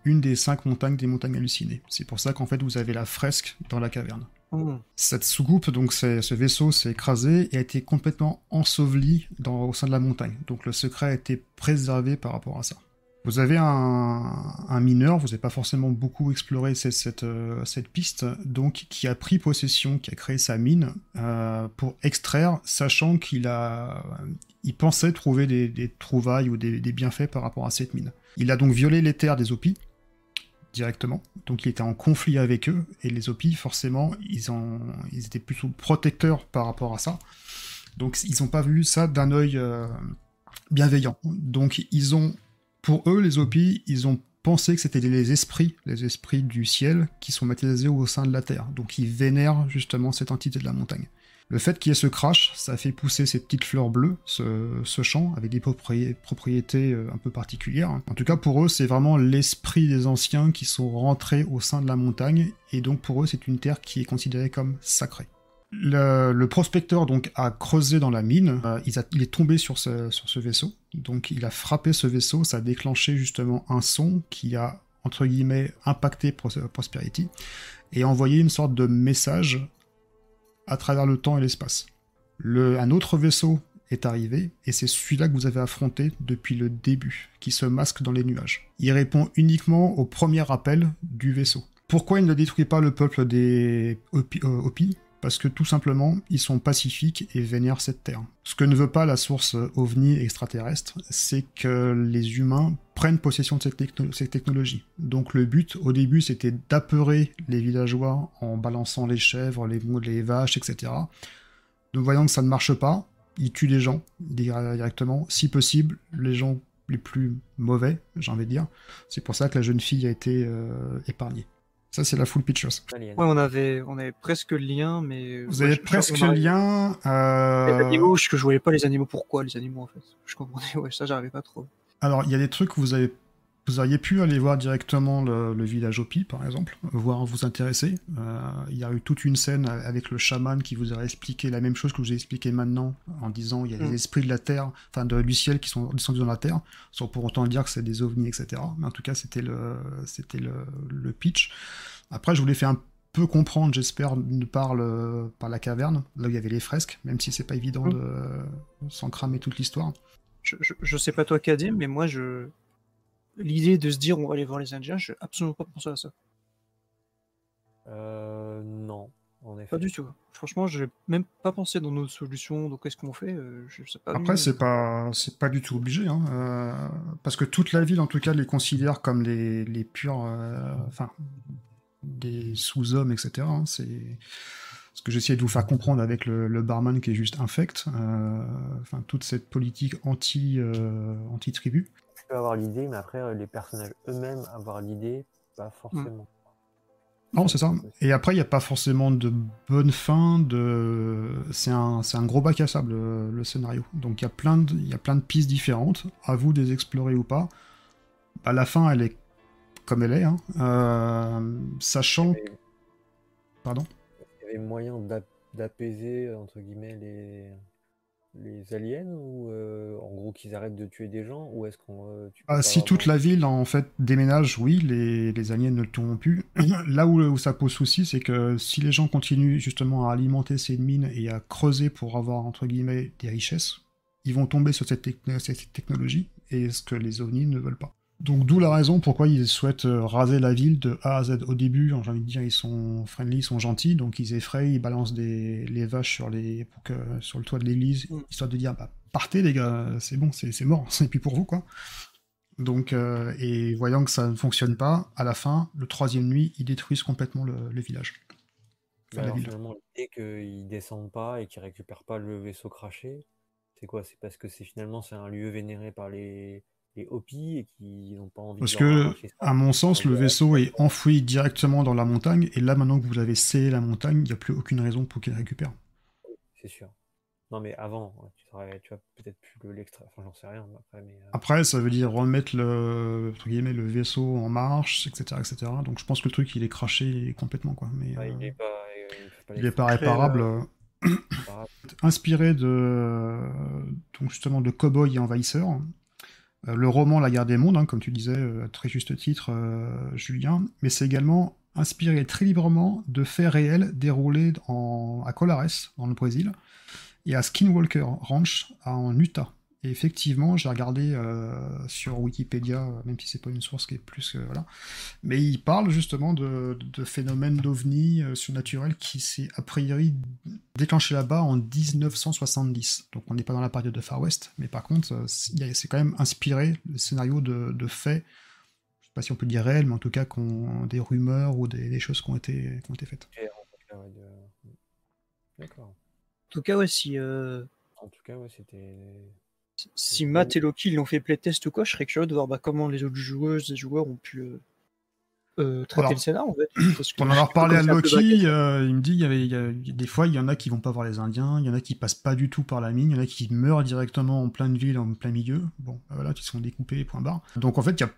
Speaker 1: Une des cinq montagnes des montagnes hallucinées. C'est pour ça qu'en fait vous avez la fresque dans la caverne.
Speaker 2: Hum.
Speaker 1: Cette soucoupe, donc ce vaisseau s'est écrasé et a été complètement enseveli au sein de la montagne. Donc le secret a été préservé par rapport à ça. Vous avez un, mineur, vous n'avez pas forcément beaucoup exploré euh, cette piste, donc qui a pris possession, qui a créé sa mine euh, pour extraire, sachant qu'il a, il pensait trouver des, trouvailles ou des, des bienfaits par rapport à cette mine. Il a donc violé les terres des Opis directement, donc il était en conflit avec eux et les Opis forcément ils ont, ils étaient plutôt protecteurs par rapport à ça, donc ils n'ont pas vu ça d'un œil euh, bienveillant. Donc ils ont pour eux, les Opis, ils ont pensé que c'était les esprits, les esprits du ciel, qui sont matérialisés au sein de la Terre. Donc ils vénèrent justement cette entité de la montagne. Le fait qu'il y ait ce crash, ça fait pousser ces petites fleurs bleues, ce, champ, avec des propri- propriétés euh, un peu particulières. En tout cas, pour eux, c'est vraiment l'esprit des anciens qui sont rentrés au sein de la montagne, et donc pour eux, c'est une terre qui est considérée comme sacrée. Le, prospecteur donc a creusé dans la mine, euh, il, est tombé sur ce, vaisseau, donc il a frappé ce vaisseau, ça a déclenché justement un son qui a entre guillemets impacté Pros- Prosperity et envoyé une sorte de message à travers le temps et l'espace. Le, un autre vaisseau est arrivé et c'est celui-là que vous avez affronté depuis le début, qui se masque dans les nuages. Il répond uniquement au premier appel du vaisseau. Pourquoi il ne détruit pas le peuple des Hopi, euh, parce que tout simplement, ils sont pacifiques et vénèrent cette terre. Ce que ne veut pas la source ovni extraterrestre, c'est que les humains prennent possession de cette, techno- cette technologie. Donc le but, au début, c'était d'apeurer les villageois en balançant les chèvres, les, les vaches, etc. Donc voyant que ça ne marche pas, ils tuent les gens di- directement. Si possible, les gens les plus mauvais, j'ai envie de dire. C'est pour ça que la jeune fille a été euh, épargnée. Ça, c'est la full pictures.
Speaker 2: Ouais, on avait, on avait presque le lien, mais.
Speaker 1: Vous
Speaker 2: ouais,
Speaker 1: avez
Speaker 2: je-
Speaker 1: presque le lien.
Speaker 2: Les
Speaker 1: euh,
Speaker 2: animaux, je, je voyais pas les animaux. Pourquoi les animaux en fait? Je comprenais, ouais, ça j'arrivais pas trop.
Speaker 1: Alors, il y a des trucs que vous avez. Vous auriez pu aller voir directement le, le village Opi, par exemple, voir vous intéresser. Euh, il y a eu toute une scène avec le chaman qui vous aurait expliqué la même chose que je vous ai expliqué maintenant, en disant il y a des
Speaker 2: Mm.
Speaker 1: esprits de la terre, enfin de, du ciel qui sont descendus dans la terre, sans pour autant dire que c'est des ovnis, etc. Mais en tout cas, c'était le, c'était le, le pitch. Après, je voulais faire un peu comprendre, j'espère, par, le- par la caverne, là où il y avait les fresques, même si c'est pas évident
Speaker 2: Mm.
Speaker 1: de sans cramer toute l'histoire.
Speaker 2: Je, je, je sais pas toi Kadim, mais moi je. L'idée de se dire on va aller voir les Indiens, je absolument pas pensé à ça.
Speaker 3: Euh, non, en effet.
Speaker 2: Pas du tout. Franchement, j'ai même pas pensé dans nos solutions, donc qu'est-ce qu'on fait euh, Je sais pas.
Speaker 1: Après, c'est pas, c'est pas du tout obligé, hein, euh, parce que toute la ville, en tout cas, les considère comme les, les purs, euh, enfin, des sous-hommes, etc. hein, c'est ce que j'essaie de vous faire comprendre avec le, le barman qui est juste infect. euh, Enfin, toute cette politique anti, euh, anti-tribu.
Speaker 3: Tu avoir l'idée, mais après, euh, les personnages eux-mêmes avoir l'idée, pas forcément.
Speaker 1: Non, c'est ça. Et après, il n'y a pas forcément de bonne fin. De... C'est un, c'est un gros bac à sable, le, le scénario. Donc il y, a plein de, il y a plein de pistes différentes. À vous de les explorer ou pas. Bah, la fin, elle est comme elle est. hein. Euh, sachant. Pardon?
Speaker 3: Il y avait moyen d'ap- d'apaiser, entre guillemets, les, les aliens ou euh, en gros qu'ils arrêtent de tuer des gens ou est-ce qu'on euh,
Speaker 1: Ah, si toute la ville en fait déménage, oui, les, les aliens ne le tueront plus. Là où, où ça pose souci, c'est que si les gens continuent justement à alimenter ces mines et à creuser pour avoir entre guillemets des richesses, ils vont tomber sur cette, cette technologie et ce que les ovnis ne veulent pas. Donc d'où la raison pourquoi ils souhaitent euh, raser la ville de A à Z. Au début, j'ai envie de dire, ils sont friendly, ils sont gentils, donc ils effraient, ils balancent des, les vaches sur, les, pour que, sur le toit de l'église,
Speaker 2: Mm.
Speaker 1: histoire de dire, bah, partez les gars, c'est bon, c'est mort, c'est plus pour vous, quoi. Donc, euh, et voyant que ça ne fonctionne pas, à la fin, le troisième nuit, ils détruisent complètement le, le village. Enfin,
Speaker 3: alors, finalement, l'idée qu'ils descendent pas et qu'ils récupèrent pas le vaisseau craché, c'est quoi? C'est parce que c'est finalement c'est un lieu vénéré par les, les Hopi et qu'ils n'ont pas envie
Speaker 1: Parce
Speaker 3: de
Speaker 1: que, à mon sens, le vaisseau est enfoui directement dans la montagne, et là, maintenant que vous avez scellé la montagne, il n'y a plus aucune raison pour qu'il récupère.
Speaker 3: c'est sûr. Non, mais avant, tu, aurais- tu as peut-être pu le- l'extraire. Enfin, j'en sais rien. mais Après, mais, euh,
Speaker 1: Après, ça veut dire remettre le, entre guillemets, le vaisseau en marche, etc., etc. Donc je pense que le truc, il est craché complètement, quoi. Mais
Speaker 3: ouais,
Speaker 1: euh,
Speaker 3: il n'est pas. il fait pas
Speaker 1: il est pas réparable.
Speaker 2: euh.
Speaker 1: Inspiré de, donc justement, de Cowboy et Envahisseur. Euh, Le roman La guerre des mondes, hein, comme tu disais euh, à très juste titre, euh, Julien, mais c'est également inspiré très librement de faits réels déroulés à Colares, dans le Brésil, et à Skinwalker Ranch, en Utah. Et effectivement, j'ai regardé euh, sur Wikipédia, même si c'est pas une source qui est plus que voilà, mais il parle justement de, de phénomènes d'ovnis euh, surnaturels qui s'est a priori déclenché là-bas en 1970. Donc on n'est pas dans la période de Far West, mais par contre, euh, c'est quand même inspiré le scénario de, de faits, je sais pas si on peut dire réels, mais en tout cas qu'on- des rumeurs ou des, des choses qui ont été, qui ont été faites.
Speaker 3: Et en tout cas, ouais, de- D'accord.
Speaker 2: En tout cas, ouais, si, euh,
Speaker 3: En tout cas, ouais, c'était.
Speaker 2: Si Matt et Loki l'ont fait playtest ou quoi, je serais curieux de voir bah, comment les autres joueuses et joueurs ont pu euh, euh, traiter
Speaker 1: Alors,
Speaker 2: le scénar en fait. Parce que
Speaker 1: On en a reparlé à Loki, euh, il me dit il y avait il y a- il y a des fois il y en a qui vont pas voir les Indiens, il y en a qui passent pas du tout par la mine, il y en a qui meurent directement en pleine ville, en plein milieu. Bon, bah voilà, qui sont découpés, point barre. Donc en fait, il y a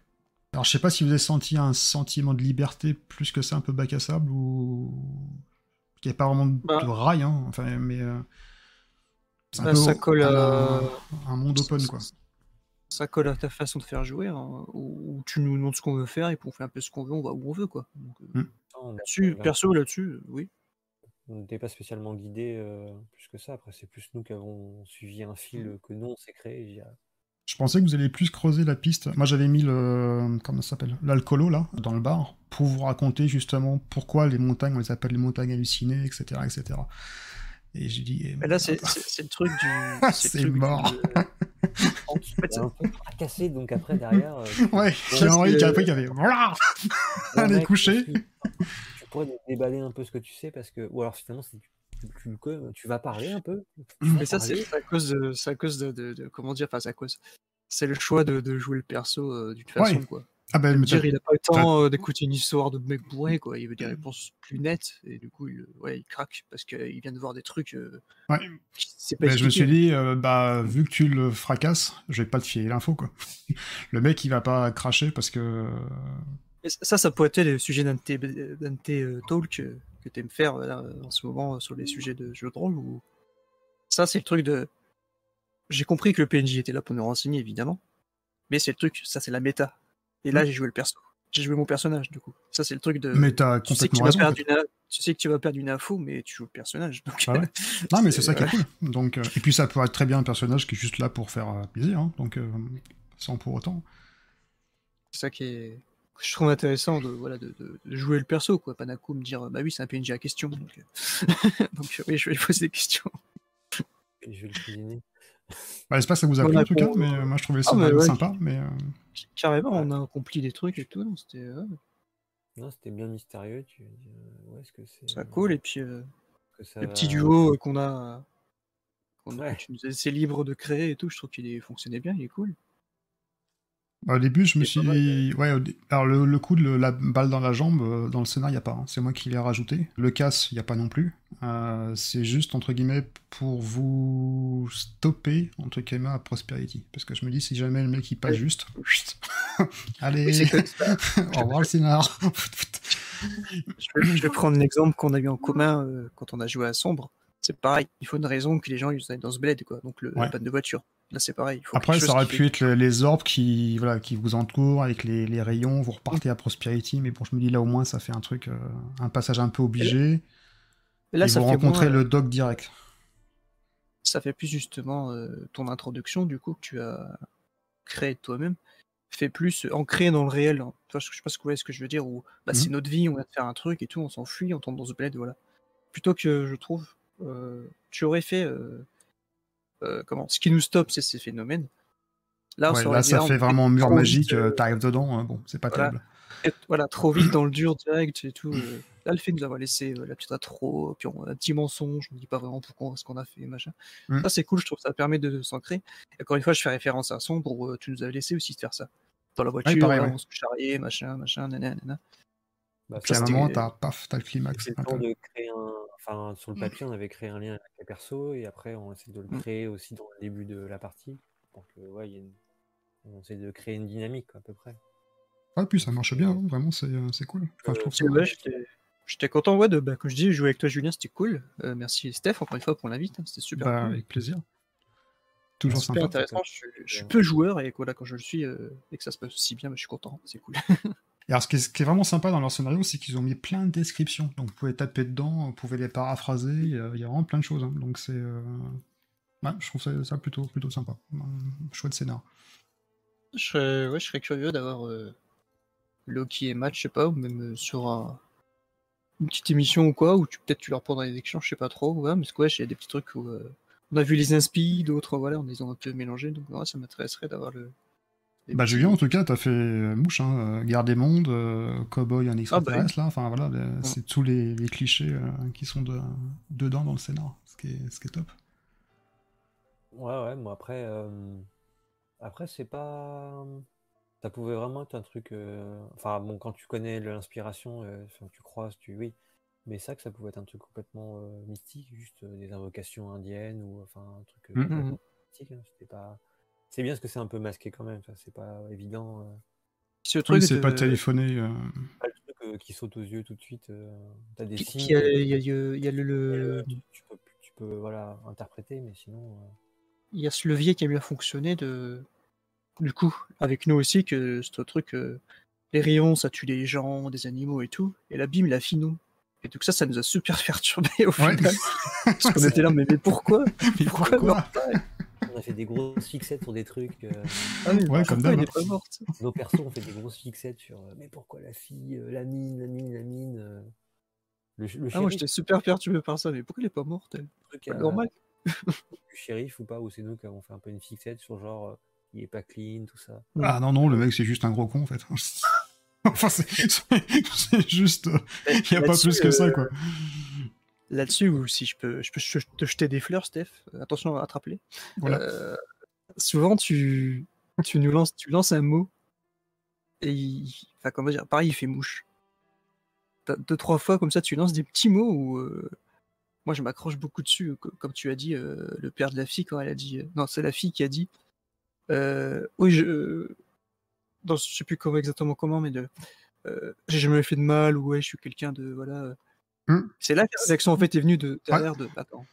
Speaker 1: alors je sais pas si vous avez senti un sentiment de liberté plus que ça, un peu bac à sable ou qu'il n'y a pas vraiment de,
Speaker 2: Bah.
Speaker 1: de rail, hein. Enfin, mais euh, peu
Speaker 2: ça colle à-
Speaker 1: un monde open quoi.
Speaker 2: Ça colle à ta façon de faire jouer, hein, où, où tu nous montres ce qu'on veut faire et puis on fait un peu ce qu'on veut, on va où on veut quoi. Donc, euh,
Speaker 1: Mm.
Speaker 3: Non,
Speaker 2: là-dessus,
Speaker 3: on-
Speaker 2: perso là-dessus, euh, oui.
Speaker 3: On n'était pas spécialement guidé plus que ça. Après, c'est plus nous qui avons suivi un fil que nous, on s'est créé.
Speaker 1: Je pensais que vous alliez plus creuser la piste. Moi, j'avais mis le. Comment ça s'appelle L'alcoolo, là, dans le bar, pour vous raconter justement pourquoi les montagnes, on les appelle les montagnes hallucinées, etc. etc. Et j'ai dit. eh,
Speaker 2: Mais là, c'est c'est- c'est le truc du.
Speaker 1: C'est
Speaker 2: le truc du-
Speaker 1: mort.
Speaker 2: euh,
Speaker 3: Oh, tu
Speaker 2: fait, ça-
Speaker 3: un peu fracassé, donc après, derrière. euh,
Speaker 1: Ouais, j'ai Henri
Speaker 2: c'est-
Speaker 1: qui a appris qu'il y avait. Voilà Allez, coucher.
Speaker 3: Tu pourrais déballer un peu ce que tu sais, parce que. Ou alors, finalement, c'est- tu, tu, tu- tu vas parler un peu
Speaker 2: Mais ça, c'est c'est à cause de. C'est à cause de, de- de- Comment dire Enfin, c'est à cause. C'est le choix de, de jouer le perso euh, d'une façon,
Speaker 1: Ouais.
Speaker 2: quoi.
Speaker 1: Ah ben, mais
Speaker 2: dire, il a pas le temps euh, d'écouter une histoire de mec bourré, quoi. Il veut des réponses plus nettes, et du coup, il, ouais, il craque parce qu'il vient de voir des trucs. Euh,
Speaker 1: ouais.
Speaker 2: pas
Speaker 1: Ben, je me suis dit, euh, bah, vu que tu le fracasses, je vais pas te filer l'info, quoi. Le mec, il va pas cracher parce que.
Speaker 2: Ça, ça pourrait être le sujet d'un de tes, euh, talks euh, que tu aimes faire euh, là, en ce moment euh, sur les sujets de jeux de rôle. Ou... Ça, c'est le truc de. J'ai compris que le PNJ était là pour nous renseigner, évidemment. Mais c'est le truc, ça, c'est la méta. Et là, j'ai joué le perso. J'ai joué mon personnage, du coup. Ça, c'est le truc de.
Speaker 1: Mais t'as
Speaker 2: tu sais, que tu, vas
Speaker 1: raison.
Speaker 2: une, tu sais que tu vas perdre une info, mais tu joues le personnage. Donc,
Speaker 1: Ah ouais. Non, mais c'est ça qui est
Speaker 2: voilà.
Speaker 1: cool. Donc, euh, et puis ça peut être très bien un personnage qui est juste là pour faire euh, plaisir, hein, donc euh, sans pour autant.
Speaker 2: C'est ça qui est. Je trouve intéressant de, voilà, de, de- de jouer le perso, quoi. Pas d'un coup me dire, bah oui, c'est un PNJ à question. Donc, euh, donc, oui, je vais lui poser des questions.
Speaker 3: et je vais le cuisiner.
Speaker 1: Bah, J'espère que ça vous a plu
Speaker 2: a
Speaker 1: en tout cas, mais euh, moi je trouvais
Speaker 2: Ah,
Speaker 1: ça
Speaker 2: ouais.
Speaker 1: sympa. Mais euh,
Speaker 2: Carrément, on a accompli des trucs et tout. non, C'était ouais,
Speaker 3: Non, c'était bien mystérieux. Tu euh, où est-ce que c'est
Speaker 2: ça cool. Et puis, euh,
Speaker 3: que ça
Speaker 2: le
Speaker 3: va-
Speaker 2: petit duo euh, qu'on a, qu'on a
Speaker 3: Ouais.
Speaker 2: tu nous as laissé libre de créer et tout, je trouve qu'il fonctionnait bien, il est cool.
Speaker 1: Bah, au début, je me suis
Speaker 2: mal,
Speaker 1: dit. Ouais, alors le, le coup de le- la balle dans la jambe, euh, dans le scénar, il n'y a pas. hein. C'est moi qui l'ai rajouté. Le casse, il n'y a pas non plus. Euh, c'est juste, entre guillemets, pour vous stopper, entre guillemets, à Prosperity. Parce que je me dis, si jamais le mec il passe juste. Allez,
Speaker 2: Oui,
Speaker 1: au revoir le scénar.
Speaker 2: je, vais, je vais prendre l'exemple qu'on a eu en commun euh, quand on a joué à Sombre. C'est pareil, il faut une raison que les gens ils aillent dans ce bled, quoi. Donc le,
Speaker 1: Ouais.
Speaker 2: la panne de voiture. Là, c'est pareil. il faut
Speaker 1: Après, ça aurait pu être le- les orbes qui, voilà, qui vous entourent avec les, les rayons, vous repartez à Prosperity, mais bon, je me dis là au moins ça fait un truc, euh, un passage un peu obligé,
Speaker 2: Et là,
Speaker 1: et
Speaker 2: ça
Speaker 1: vous rencontrez
Speaker 2: moins, euh,
Speaker 1: le doc direct.
Speaker 2: ça fait plus justement euh, ton introduction du coup que tu as créé toi-même fait plus ancré dans le réel hein. Vois, je sais pas ce que, vous voyez ce que je veux dire où bah,
Speaker 1: Mhm.
Speaker 2: c'est notre vie on vient de faire un truc et tout on s'enfuit on tombe dans ce bled voilà plutôt que je trouve euh, tu aurais fait comment ce qui nous stoppe c'est ces phénomènes là,
Speaker 1: Ouais, là, ça fait vraiment mur
Speaker 2: trop
Speaker 1: magique, euh,
Speaker 2: euh,
Speaker 1: t'arrives dedans, euh, bon, c'est pas
Speaker 2: voilà.
Speaker 1: terrible.
Speaker 2: voilà, trop vite dans le dur direct et tout. euh. Là, le fait de nous avoir laissé euh, la petite intro, puis on, un petit mensonge, on ne dit pas vraiment pourquoi ce qu'on a fait, machin.
Speaker 1: Mm.
Speaker 2: Ça, c'est cool, je trouve, ça permet de, s'ancrer. Encore une fois, je fais référence à son pour euh, tu nous avais laissé aussi de faire ça. Dans la voiture,
Speaker 1: pareil,
Speaker 2: là,
Speaker 1: ouais.
Speaker 2: on se charriait, machin, machin, nanana. nanana.
Speaker 3: Bah,
Speaker 1: Puis à un moment, t'as paf, t'as le climax.
Speaker 3: C'est le
Speaker 1: un
Speaker 3: temps
Speaker 1: peu.
Speaker 3: de créer un, enfin, sur le
Speaker 2: Mm.
Speaker 3: papier, on avait créé un lien avec les persos et après, on essaie de le
Speaker 2: Mm.
Speaker 3: créer aussi dans le début de la partie. Donc, euh, ouais, il y a une- on essaie de créer une dynamique quoi, à peu près.
Speaker 1: Ouais, puis ça marche bien, hein, vraiment, c'est euh, c'est cool. Enfin, je trouve
Speaker 2: C'est
Speaker 1: ça-
Speaker 2: ouais, j'étais content, ouais, de, bah, comme je dis, jouer avec toi, Julien, c'était cool. Euh, merci Steph, encore une fois, pour l'invite, hein, c'était super
Speaker 1: bah,
Speaker 2: cool.
Speaker 1: avec plaisir. Toujours
Speaker 2: Super
Speaker 1: sympa.
Speaker 2: intéressant. Je, suis- je suis peu joueur et voilà, quand je le suis euh, et que ça se passe aussi bien, bah, je suis content, c'est cool.
Speaker 1: Et alors, ce qui, est, vraiment sympa dans leur scénario, c'est qu'ils ont mis plein de descriptions. Donc, vous pouvez taper dedans, vous pouvez les paraphraser. Il y a, vraiment plein de choses. hein. Donc, c'est. euh, je trouve ça, plutôt, sympa. Un chouette scénar.
Speaker 2: Je serais, ouais, je serais curieux d'avoir euh, Loki et Matt, je sais pas, ou même euh, sur un- une petite émission ou quoi, où peut-être tu leur prendrais des échanges, je sais pas trop, ouais, il y a des petits trucs où euh, on a vu les inspi, d'autres, voilà, on les a un peu mélangés, donc ouais, ça m'intéresserait d'avoir le.
Speaker 1: Bah, Julien, en tout cas, t'as fait euh, mouche. Hein, euh, Guerre des mondes, euh, Cowboy, un extraterrestre, là. Enfin, voilà, c'est tous les, les clichés euh, qui sont de- dedans dans le scénar. Ce qui est, ce qui est top.
Speaker 3: Ouais, ouais, moi après, euh, après c'est pas. Ça pouvait vraiment être un truc. Enfin, bon, quand tu connais l'inspiration, tu croises, tu. Oui. Mais ça, que ça pouvait être un truc complètement mystique, juste des invocations indiennes ou enfin un truc euh,
Speaker 1: Mhm.
Speaker 3: complètement mystique. hein, C'était pas. C'est bien parce que c'est un peu masqué quand même, ça, c'est pas évident. euh,
Speaker 2: Ce
Speaker 1: Oui,
Speaker 2: truc
Speaker 1: c'est pas téléphoné. euh,
Speaker 3: pas le truc euh, qui saute aux yeux tout de suite. euh, T'as des
Speaker 2: Puis-
Speaker 3: signes.
Speaker 2: puis Il y a, il y a- il y a- il y a le,
Speaker 3: tu, tu peux, tu peux voilà, interpréter, mais sinon. euh,
Speaker 2: il y a ce levier qui a bien fonctionné de du coup avec nous aussi que ce truc euh, les rayons ça tue les gens des animaux et tout et la bim la finou et donc ça ça nous a super perturbé au
Speaker 1: Ouais.
Speaker 2: final parce qu'on était là mais, mais pourquoi?
Speaker 1: Mais
Speaker 2: pourquoi,
Speaker 3: On a fait des grosses fixettes sur des trucs. euh,
Speaker 2: Ah oui,
Speaker 1: Ouais,
Speaker 2: pourquoi
Speaker 1: comme d'hab,
Speaker 3: Nos persos ont fait des grosses fixettes sur euh, mais pourquoi la fille, euh, la mine, la mine, la mine. euh. Le, le
Speaker 2: ah moi j'étais super perturbé par ça mais pourquoi elle est pas morte elle?
Speaker 3: Le truc,
Speaker 2: Pas
Speaker 3: euh,
Speaker 2: normal
Speaker 3: du shérif ou pas, ou c'est nous qui avons fait un peu une fixette sur genre euh, il est pas clean, tout ça.
Speaker 1: Ah non, non, le mec, c'est juste un gros con, en fait. enfin, c'est juste. Il n'y a pas plus que ça, quoi.
Speaker 2: Là-dessus ou si je peux je peux te jeter des fleurs Steph? Attention à attraper.
Speaker 1: Voilà.
Speaker 2: Euh, souvent tu tu nous lances tu lances un mot et il, enfin comment dire pareil il fait mouche. T'as deux trois fois comme ça tu lances des petits mots où euh, moi je m'accroche beaucoup dessus co- comme tu as dit euh, le père de la fille quand elle a dit non c'est la fille qui a dit. Oui je non, je sais plus comment exactement comment mais de j'ai jamais fait de mal ou ouais je suis quelqu'un de voilà
Speaker 1: Hmm.
Speaker 2: c'est là que la réaction en fait est venue de derrière de attends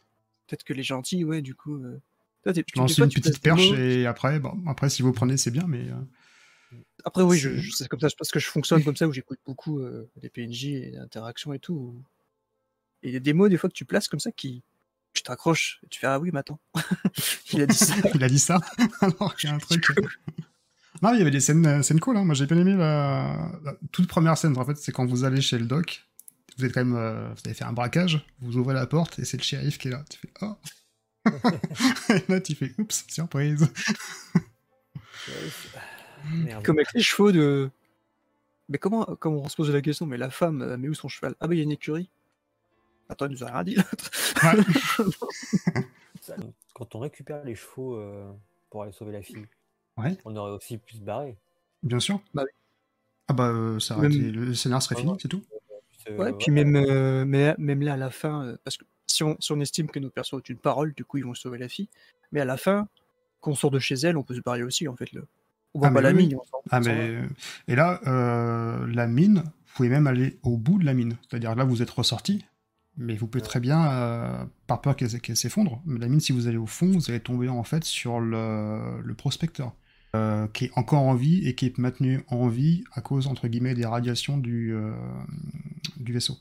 Speaker 2: peut-être que les gentils ouais du coup euh, toi, tu-
Speaker 1: Lancer
Speaker 2: toi,
Speaker 1: une
Speaker 2: tu
Speaker 1: petite perche et après, bon, après, si vous prenez, c'est bien, mais. euh,
Speaker 2: Après, oui, je,
Speaker 1: C'est-
Speaker 2: je- c'est comme ça, parce que je fonctionne comme ça, où j'écoute beaucoup euh, des PNJ et des interactions et tout. où- Et il y a des mots, des fois, que tu places comme ça qui. Tu t'accroches, et tu fais Ah oui, mais attends. il a dit ça.
Speaker 1: il a dit ça, alors qu'il y a un truc. Non, il y avait des scènes, euh, scènes cool. Hein. Moi, j'ai bien aimé la... la toute première scène. En fait, c'est quand vous allez chez le doc. Vous êtes quand même, euh, vous avez fait un braquage. Vous ouvrez la porte et c'est le shérif qui est là. Tu fais oh. et là, tu fais oups, surprise.
Speaker 2: Comme avec les chevaux de. Mais comment, comment on se pose la question Mais la femme, euh, mais où son cheval? Ah, bah, il y a une écurie. Attends, il nous a rien dit l'autre.
Speaker 1: Ouais.
Speaker 3: Quand on récupère les chevaux euh, pour aller sauver la fille,
Speaker 1: Ouais.
Speaker 3: on aurait aussi pu se barrer.
Speaker 1: Bien sûr.
Speaker 2: Bah oui.
Speaker 1: Ah bah, euh, ça aurait
Speaker 2: Même-
Speaker 1: été- le scénar serait
Speaker 3: Ah
Speaker 1: fini, c'est tout.
Speaker 2: Ouais, puis même, euh, même là, à la fin, euh, parce que si on, si on estime que nos persos ont une parole, du coup, ils vont sauver la fille. Mais à la fin, quand on sort de chez elle, on peut se barrer aussi, en fait. Le... On voit
Speaker 1: Ah,
Speaker 2: pas la
Speaker 1: oui.
Speaker 2: mine. on
Speaker 1: Ah
Speaker 2: va.
Speaker 1: mais et là euh, la mine, vous pouvez même aller au bout de la mine. C'est-à-dire là vous êtes ressorti, mais vous pouvez très bien, euh, par peur qu'elle qu'elle s'effondre, mais la mine si vous allez au fond, vous allez tomber en fait sur le, le prospecteur, euh, qui est encore en vie et qui est maintenu en vie à cause entre guillemets des radiations du du vaisseau.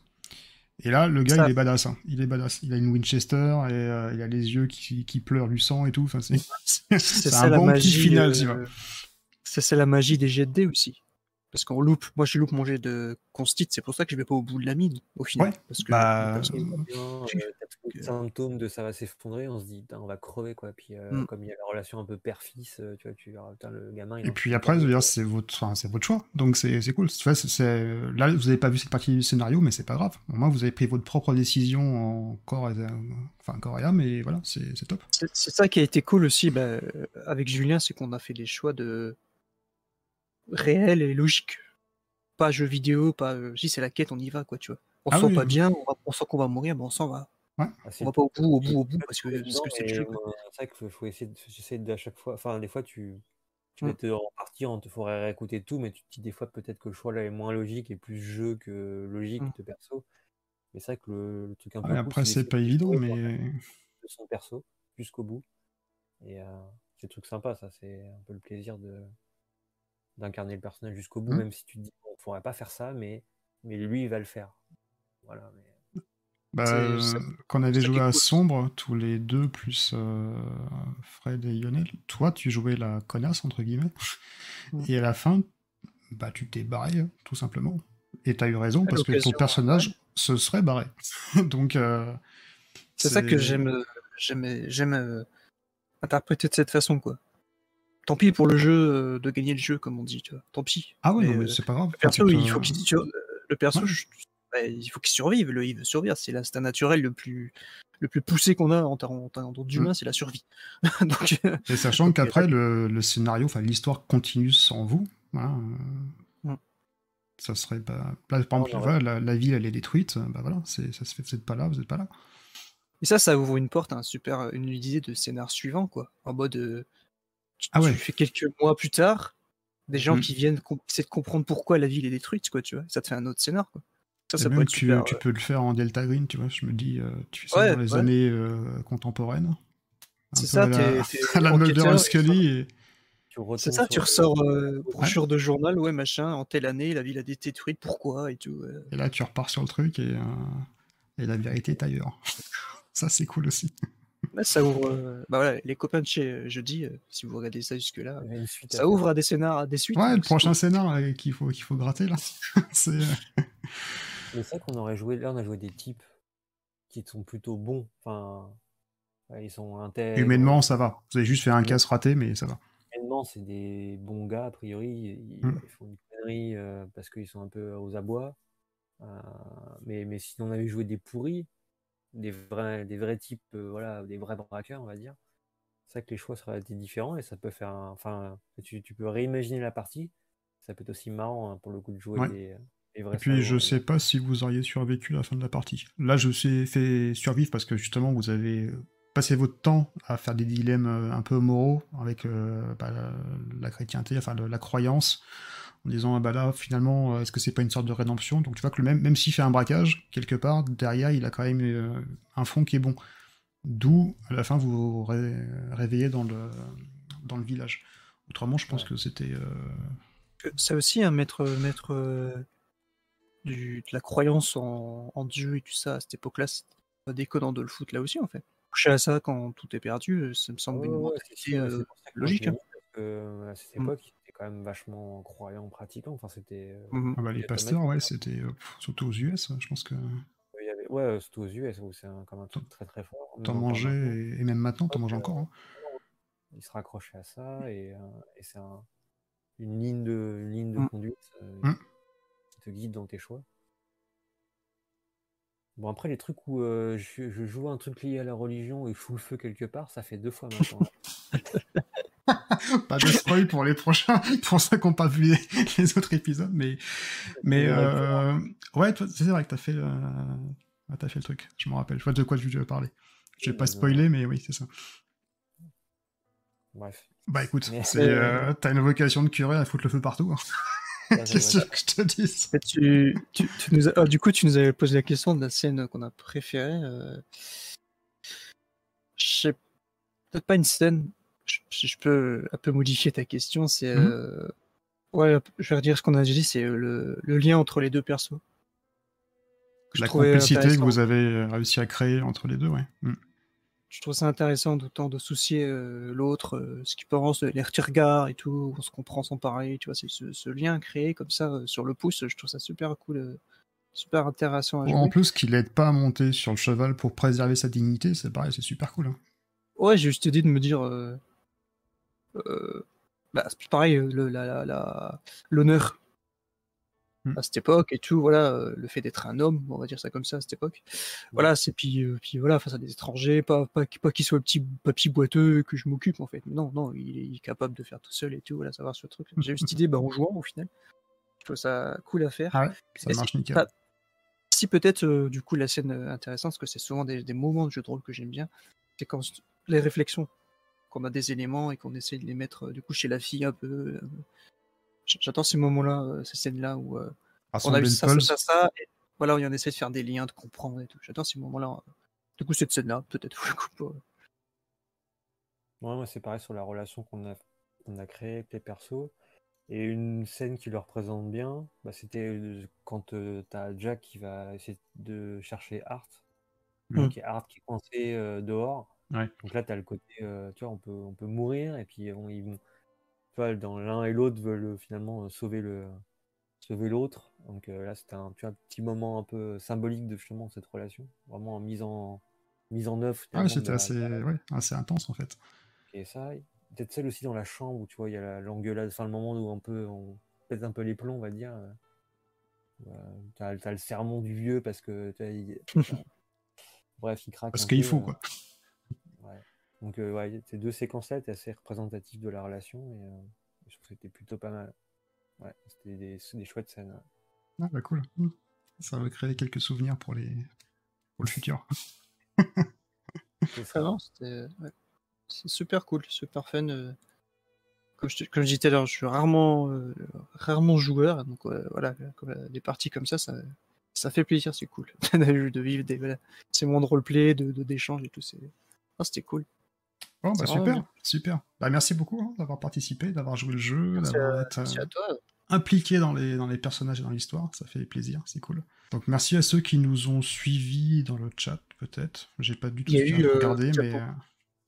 Speaker 1: Et là, le gars,
Speaker 2: Ça-
Speaker 1: il est badass. hein. Il est badass. Il a une Winchester et euh, il a les yeux qui, qui pleurent du sang et tout. Enfin, c'est un bon
Speaker 2: magie.
Speaker 1: petit final,
Speaker 2: euh. C'est c'est la magie des jets de dés aussi. Parce qu'on loupe, moi je loupe mon jet de constite, c'est pour ça que je vais pas au bout de la mine au final.
Speaker 1: Ouais,
Speaker 2: parce que
Speaker 1: bah,
Speaker 2: parce que-
Speaker 3: euh, t'as tous les symptômes de ça va s'effondrer, on se dit on va crever quoi. Puis euh,
Speaker 2: Mm.
Speaker 3: comme il y a la relation un peu père-fils, euh, tu vois, tu putain, le gamin. il
Speaker 1: Et puis après, je
Speaker 3: pas.
Speaker 1: veux dire, c'est votre, enfin, c'est votre choix. Donc c'est cool. Tu vois, c'est- c'est- là, vous n'avez pas vu cette partie du scénario, mais c'est pas grave. Au moins, vous avez pris votre propre décision en corps et, enfin, corps et âme, et voilà, c'est top.
Speaker 2: C'est ça qui a été cool aussi bah, euh, avec Julien, c'est qu'on a fait des choix de réels et logiques. Pas jeu vidéo, pas euh, si c'est la quête, on y va quoi, tu vois. on
Speaker 1: Ah
Speaker 2: se sent
Speaker 1: oui,
Speaker 2: pas
Speaker 1: oui.
Speaker 2: bien, on, va- on sent qu'on va mourir, mais on s'en va.
Speaker 3: Ah, c'est
Speaker 2: On va pas au bout, au bout, au bout, parce que,
Speaker 3: pas
Speaker 2: parce que c'est le jeu.
Speaker 3: euh, C'est vrai qu'il faut, essayer de, j'essaie d'à chaque fois, enfin, des fois, tu, tu
Speaker 2: Mm.
Speaker 3: vas te repartir, on te ferait réécouter tout, mais tu te dis des fois peut-être que le choix là est moins logique et plus jeu que logique
Speaker 2: Mm.
Speaker 3: de perso. Mais c'est vrai que le, le truc un peu
Speaker 1: Ouais, après, c'est pas
Speaker 3: de
Speaker 1: évident, mais.
Speaker 3: de son perso jusqu'au bout. Et euh, c'est le truc sympa, ça, c'est un peu le plaisir de d'incarner le personnage jusqu'au bout,
Speaker 1: Mm.
Speaker 3: même si tu te dis, on pourrait pas faire ça, mais, mais lui, il va le faire. Voilà, mais...
Speaker 1: Bah,
Speaker 2: C'est- ça-
Speaker 1: quand on avait joué à
Speaker 2: cool.
Speaker 1: Sombre, tous les deux, plus euh, Fred et Lionel, toi, tu jouais la connasse, entre guillemets.
Speaker 2: Mm.
Speaker 1: Et à la fin, bah, tu t'es barré, tout simplement. Et t'as eu raison,
Speaker 2: À
Speaker 1: parce que ton personnage se serait barré. Donc. euh,
Speaker 2: C'est ça que j'aime, j'aime, j'aime euh, interpréter de cette façon, quoi. Tant pis pour le jeu euh, de gagner le jeu, comme on dit, tu vois. Tant pis.
Speaker 1: Ah
Speaker 2: Mais, euh,
Speaker 1: c'est pas grave.
Speaker 2: Le perso, il faut qu'il le perso,
Speaker 1: Ouais.
Speaker 2: je- il faut qu'il survive. Le, il veut survivre. C'est l'instinct naturel le plus, le plus poussé qu'on a en en termes d'humain, c'est la survie. Donc, euh,
Speaker 1: Et sachant
Speaker 2: Donc,
Speaker 1: qu'après, le, le scénario, enfin l'histoire continue sans vous. euh,
Speaker 2: Mm.
Speaker 1: Ça serait pas. Là, par exemple, voilà, la, la ville, elle est détruite. Bah voilà, c'est, ça se fait. Vous êtes pas là, vous êtes pas là.
Speaker 2: Et ça, ça ouvre une porte à un super, une idée de scénar suivant, quoi. En mode, euh,
Speaker 1: Ah ouais.
Speaker 2: tu fais quelques mois plus tard, des gens
Speaker 1: Mm.
Speaker 2: qui viennent essayer de comprendre pourquoi la ville est détruite, quoi, tu vois. Ça te fait un autre scénar, quoi. Ça, ça peut
Speaker 1: tu,
Speaker 2: super.
Speaker 1: tu peux le faire en Delta Green, tu vois. Je me dis, euh, tu fais ça
Speaker 2: Ouais,
Speaker 1: dans les
Speaker 2: ouais.
Speaker 1: années euh, contemporaines.
Speaker 2: C'est ça, t'es-
Speaker 1: la Mulder Scully. Et...
Speaker 2: C'est ça, tu ressors euh, brochure de journal, ouais, machin, en telle année, la ville a été détruite, pourquoi, et tout. euh.
Speaker 1: et là, tu repars sur le truc et, euh, et la vérité est ailleurs. ça, c'est cool aussi.
Speaker 2: Là, ça ouvre. euh, Bah voilà, les copains de chez euh, Jeudi, euh, si vous regardez ça jusque-là, ça ouvre à des scénars, à des suites.
Speaker 1: Ouais, le
Speaker 2: donc c'est
Speaker 1: prochain scénar qu'il faut, qu'il faut gratter, là. c'est. euh,
Speaker 3: vrai qu'on aurait joué, là on a joué des types qui sont plutôt bons. Enfin, ils sont intègres.
Speaker 1: Humainement, ça va. Vous avez juste fait un casse raté, mais ça va.
Speaker 3: Humainement, c'est des bons gars, a priori. Ils,
Speaker 1: Mm.
Speaker 3: ils font une connerie euh, parce qu'ils sont un peu aux abois. Euh, mais, mais si on avait joué des pourris, des vrais, des vrais types, euh, voilà, des vrais braqueurs, on va dire, c'est vrai que les choix seraient différents et ça peut faire. un- Enfin, tu, tu peux réimaginer la partie. Ça peut être aussi marrant hein, pour le coup de jouer
Speaker 1: Ouais.
Speaker 3: des, des vrais
Speaker 1: Et puis, je
Speaker 3: hein.
Speaker 1: sais pas si vous auriez survécu à la fin de la partie. Là, je sais fait survivre parce que justement, vous avez passé votre temps à faire des dilemmes euh, un peu moraux avec euh, bah, la, la chrétienté, enfin le- la croyance, en disant ah bah là, finalement, euh, est-ce que c'est pas une sorte de rédemption? Donc, tu vois que le même, même s'il fait un braquage quelque part, derrière, il a quand même euh, un fond qui est bon. D'où, à la fin, vous vous ré- réveillez dans le dans le village. Autrement, je pense
Speaker 3: Ouais.
Speaker 1: que c'était. euh,
Speaker 2: C'est aussi un maître, maître euh, du, de la croyance en, en Dieu et tout ça à cette époque-là. C'est déconnant de le foutre là aussi, en fait. Toucher à ça quand tout est perdu, ça me semble une mentalité euh,
Speaker 3: ça
Speaker 2: logique, hein.
Speaker 3: à cette
Speaker 2: Mm.
Speaker 3: époque, quand même vachement croyant, pratiquant. Enfin, c'était. euh,
Speaker 2: Mhm.
Speaker 1: ah bah, les pasteurs, ouais, c'était euh, surtout aux US, je pense que.
Speaker 3: Il y avait... Ouais, surtout aux US, où c'est un- comme un truc très très fort. même
Speaker 1: T'en mangeais, et, et même maintenant, t'en manges
Speaker 3: euh,
Speaker 1: encore. hein.
Speaker 3: Il se raccrochait à ça et, euh, et c'est un- une ligne de, une ligne de
Speaker 2: Mm.
Speaker 3: conduite euh,
Speaker 1: Mm.
Speaker 3: qui te guide dans tes choix. Bon, après, les trucs où euh, je, je joue un truc lié à la religion et je fous le feu quelque part, ça fait deux fois maintenant.
Speaker 1: Pas de spoil pour les prochains, pour ceux qui n'ont pas vu les, les autres épisodes, mais, mais
Speaker 3: Ouais,
Speaker 1: euh, ouais, c'est vrai que t'as fait, le... ah, t'as fait le truc, je me rappelle, je vois de quoi tu veux parler. Je vais pas
Speaker 3: mais
Speaker 1: spoiler, mais oui, c'est ça.
Speaker 3: Bref.
Speaker 1: Bah écoute, euh, t'as une vocation de curé à foutre le feu partout. hein. Qu'est-ce que je te dis
Speaker 2: Mais tu, tu, tu nous as- ah, du coup, tu nous avais posé la question de la scène qu'on a préférée. euh, Je sais peut-être pas une scène. Si je peux un peu modifier ta question, c'est
Speaker 1: Mhm.
Speaker 2: euh, ouais, je vais redire ce qu'on a déjà dit, c'est euh, le, le lien entre les deux persos.
Speaker 1: La complicité que vous avez euh, réussi à créer entre les deux, ouais. Mm.
Speaker 2: Je trouve ça intéressant d'autant de soucier euh, l'autre, euh, ce qu'il pense, les petits regards et tout, on se comprend sans parler, tu vois, c'est ce, ce lien créé comme ça euh, sur le pouce, je trouve ça super cool, super intéressant à jouer.
Speaker 1: En plus, qu'il aide pas à monter sur le cheval pour préserver sa dignité, c'est pareil, c'est super cool. hein.
Speaker 2: Ouais, j'ai juste dit de me dire. Euh, bah, c'est pareil, euh, l'honneur
Speaker 1: Hmm.
Speaker 2: à cette époque et tout, voilà, euh, le fait d'être un homme, on va dire ça comme ça à cette époque. Voilà, c'est puis, puis voilà, face à des étrangers, pas, pas, pas qu'il soit le petit papy boiteux que je m'occupe en fait. Mais non, non, il est, il est capable de faire tout seul et tout, voilà, savoir ce truc. J'ai eu cette idée bah, en jouant au final. Je trouve ça cool à faire.
Speaker 1: Ah ouais, ça
Speaker 2: Et
Speaker 1: marche
Speaker 2: c'est
Speaker 1: nickel.
Speaker 2: pas- si peut-être euh, du coup la scène intéressante, parce que c'est souvent des, des moments de jeu de rôle que j'aime bien, c'est quand les réflexions, qu'on a des éléments et qu'on essaie de les mettre euh, du coup chez la fille un peu. euh, j- J'adore ces moments-là, euh, ces scènes-là où euh, on a vu ça, ça, ça, ça, et voilà, où on essaie de faire des liens, de comprendre et tout. J'adore ces moments-là. Du coup, cette scène-là, peut-être, du coup, pas-
Speaker 3: Ouais, moi, c'est pareil sur la relation qu'on a, qu'on a créée avec les persos. Et une scène qui le représente bien, bah, c'était euh, quand tu t'as Jack qui va essayer de chercher Art. Est Art qui est coincé euh, dehors.
Speaker 1: Ouais.
Speaker 3: Donc là, tu as le côté, euh, tu vois, on peut, on peut mourir et puis on, ils vont, tu vois, dans l'un et l'autre veulent euh, finalement euh, sauver le, sauver l'autre. Donc euh, là, c'était un, tu vois, un petit moment un peu symbolique de justement cette relation, vraiment mise en, mise en œuvre.
Speaker 1: Ah, c'était assez,
Speaker 3: de la-
Speaker 1: ouais, assez intense en fait.
Speaker 3: et ça, peut-être celle aussi dans la chambre où tu vois, il y a la- l'engueulade, enfin le moment où un peu, on pète un peu les plombs, on va dire. euh, T'as t'as le sermon du vieux parce que. Bref, il craque.
Speaker 1: Parce qu'il faut
Speaker 3: euh,
Speaker 1: quoi.
Speaker 3: Donc, euh, ouais, ces deux séquences-là étaient assez représentatives de la relation et euh, je trouve que c'était plutôt pas mal. Ouais, c'était des, des chouettes scènes. ouais.
Speaker 1: Ah, bah cool. Ça va créer quelques souvenirs pour les pour le futur.
Speaker 3: C'est
Speaker 2: c'était ouais. C'est super cool, super fun. euh. Comme je, te- comme je disais tout à l'heure, je suis rarement, euh, rarement joueur, donc euh, voilà, comme, euh, des parties comme ça, ça, ça fait plaisir, c'est cool de de vivre des, voilà, ces moments de roleplay, de de- d'échange et tout. c'est- Ah, c'était cool.
Speaker 1: Bon, bah super,
Speaker 2: bien.
Speaker 1: super. Bah merci beaucoup hein, d'avoir participé, d'avoir joué le jeu, d'avoir été euh, impliqué dans les, dans les personnages et dans l'histoire. Ça fait plaisir, c'est cool. Donc merci à ceux qui nous ont suivis dans le chat, peut-être. J'ai pas du tout
Speaker 2: euh,
Speaker 1: regardé, mais
Speaker 2: pour-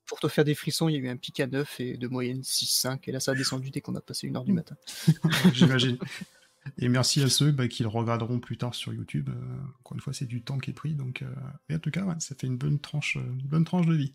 Speaker 2: Pour te faire des frissons, il y a eu un pic à 9 et de moyenne 6-5, et là ça a descendu dès qu'on a passé une heure du
Speaker 1: Mm.
Speaker 2: matin.
Speaker 1: j'imagine. Et merci à ceux bah, qui le regarderont plus tard sur YouTube. Euh, encore une fois, c'est du temps qui est pris. Donc, euh, et en tout cas, ouais, ça fait une bonne tranche, une bonne tranche de vie.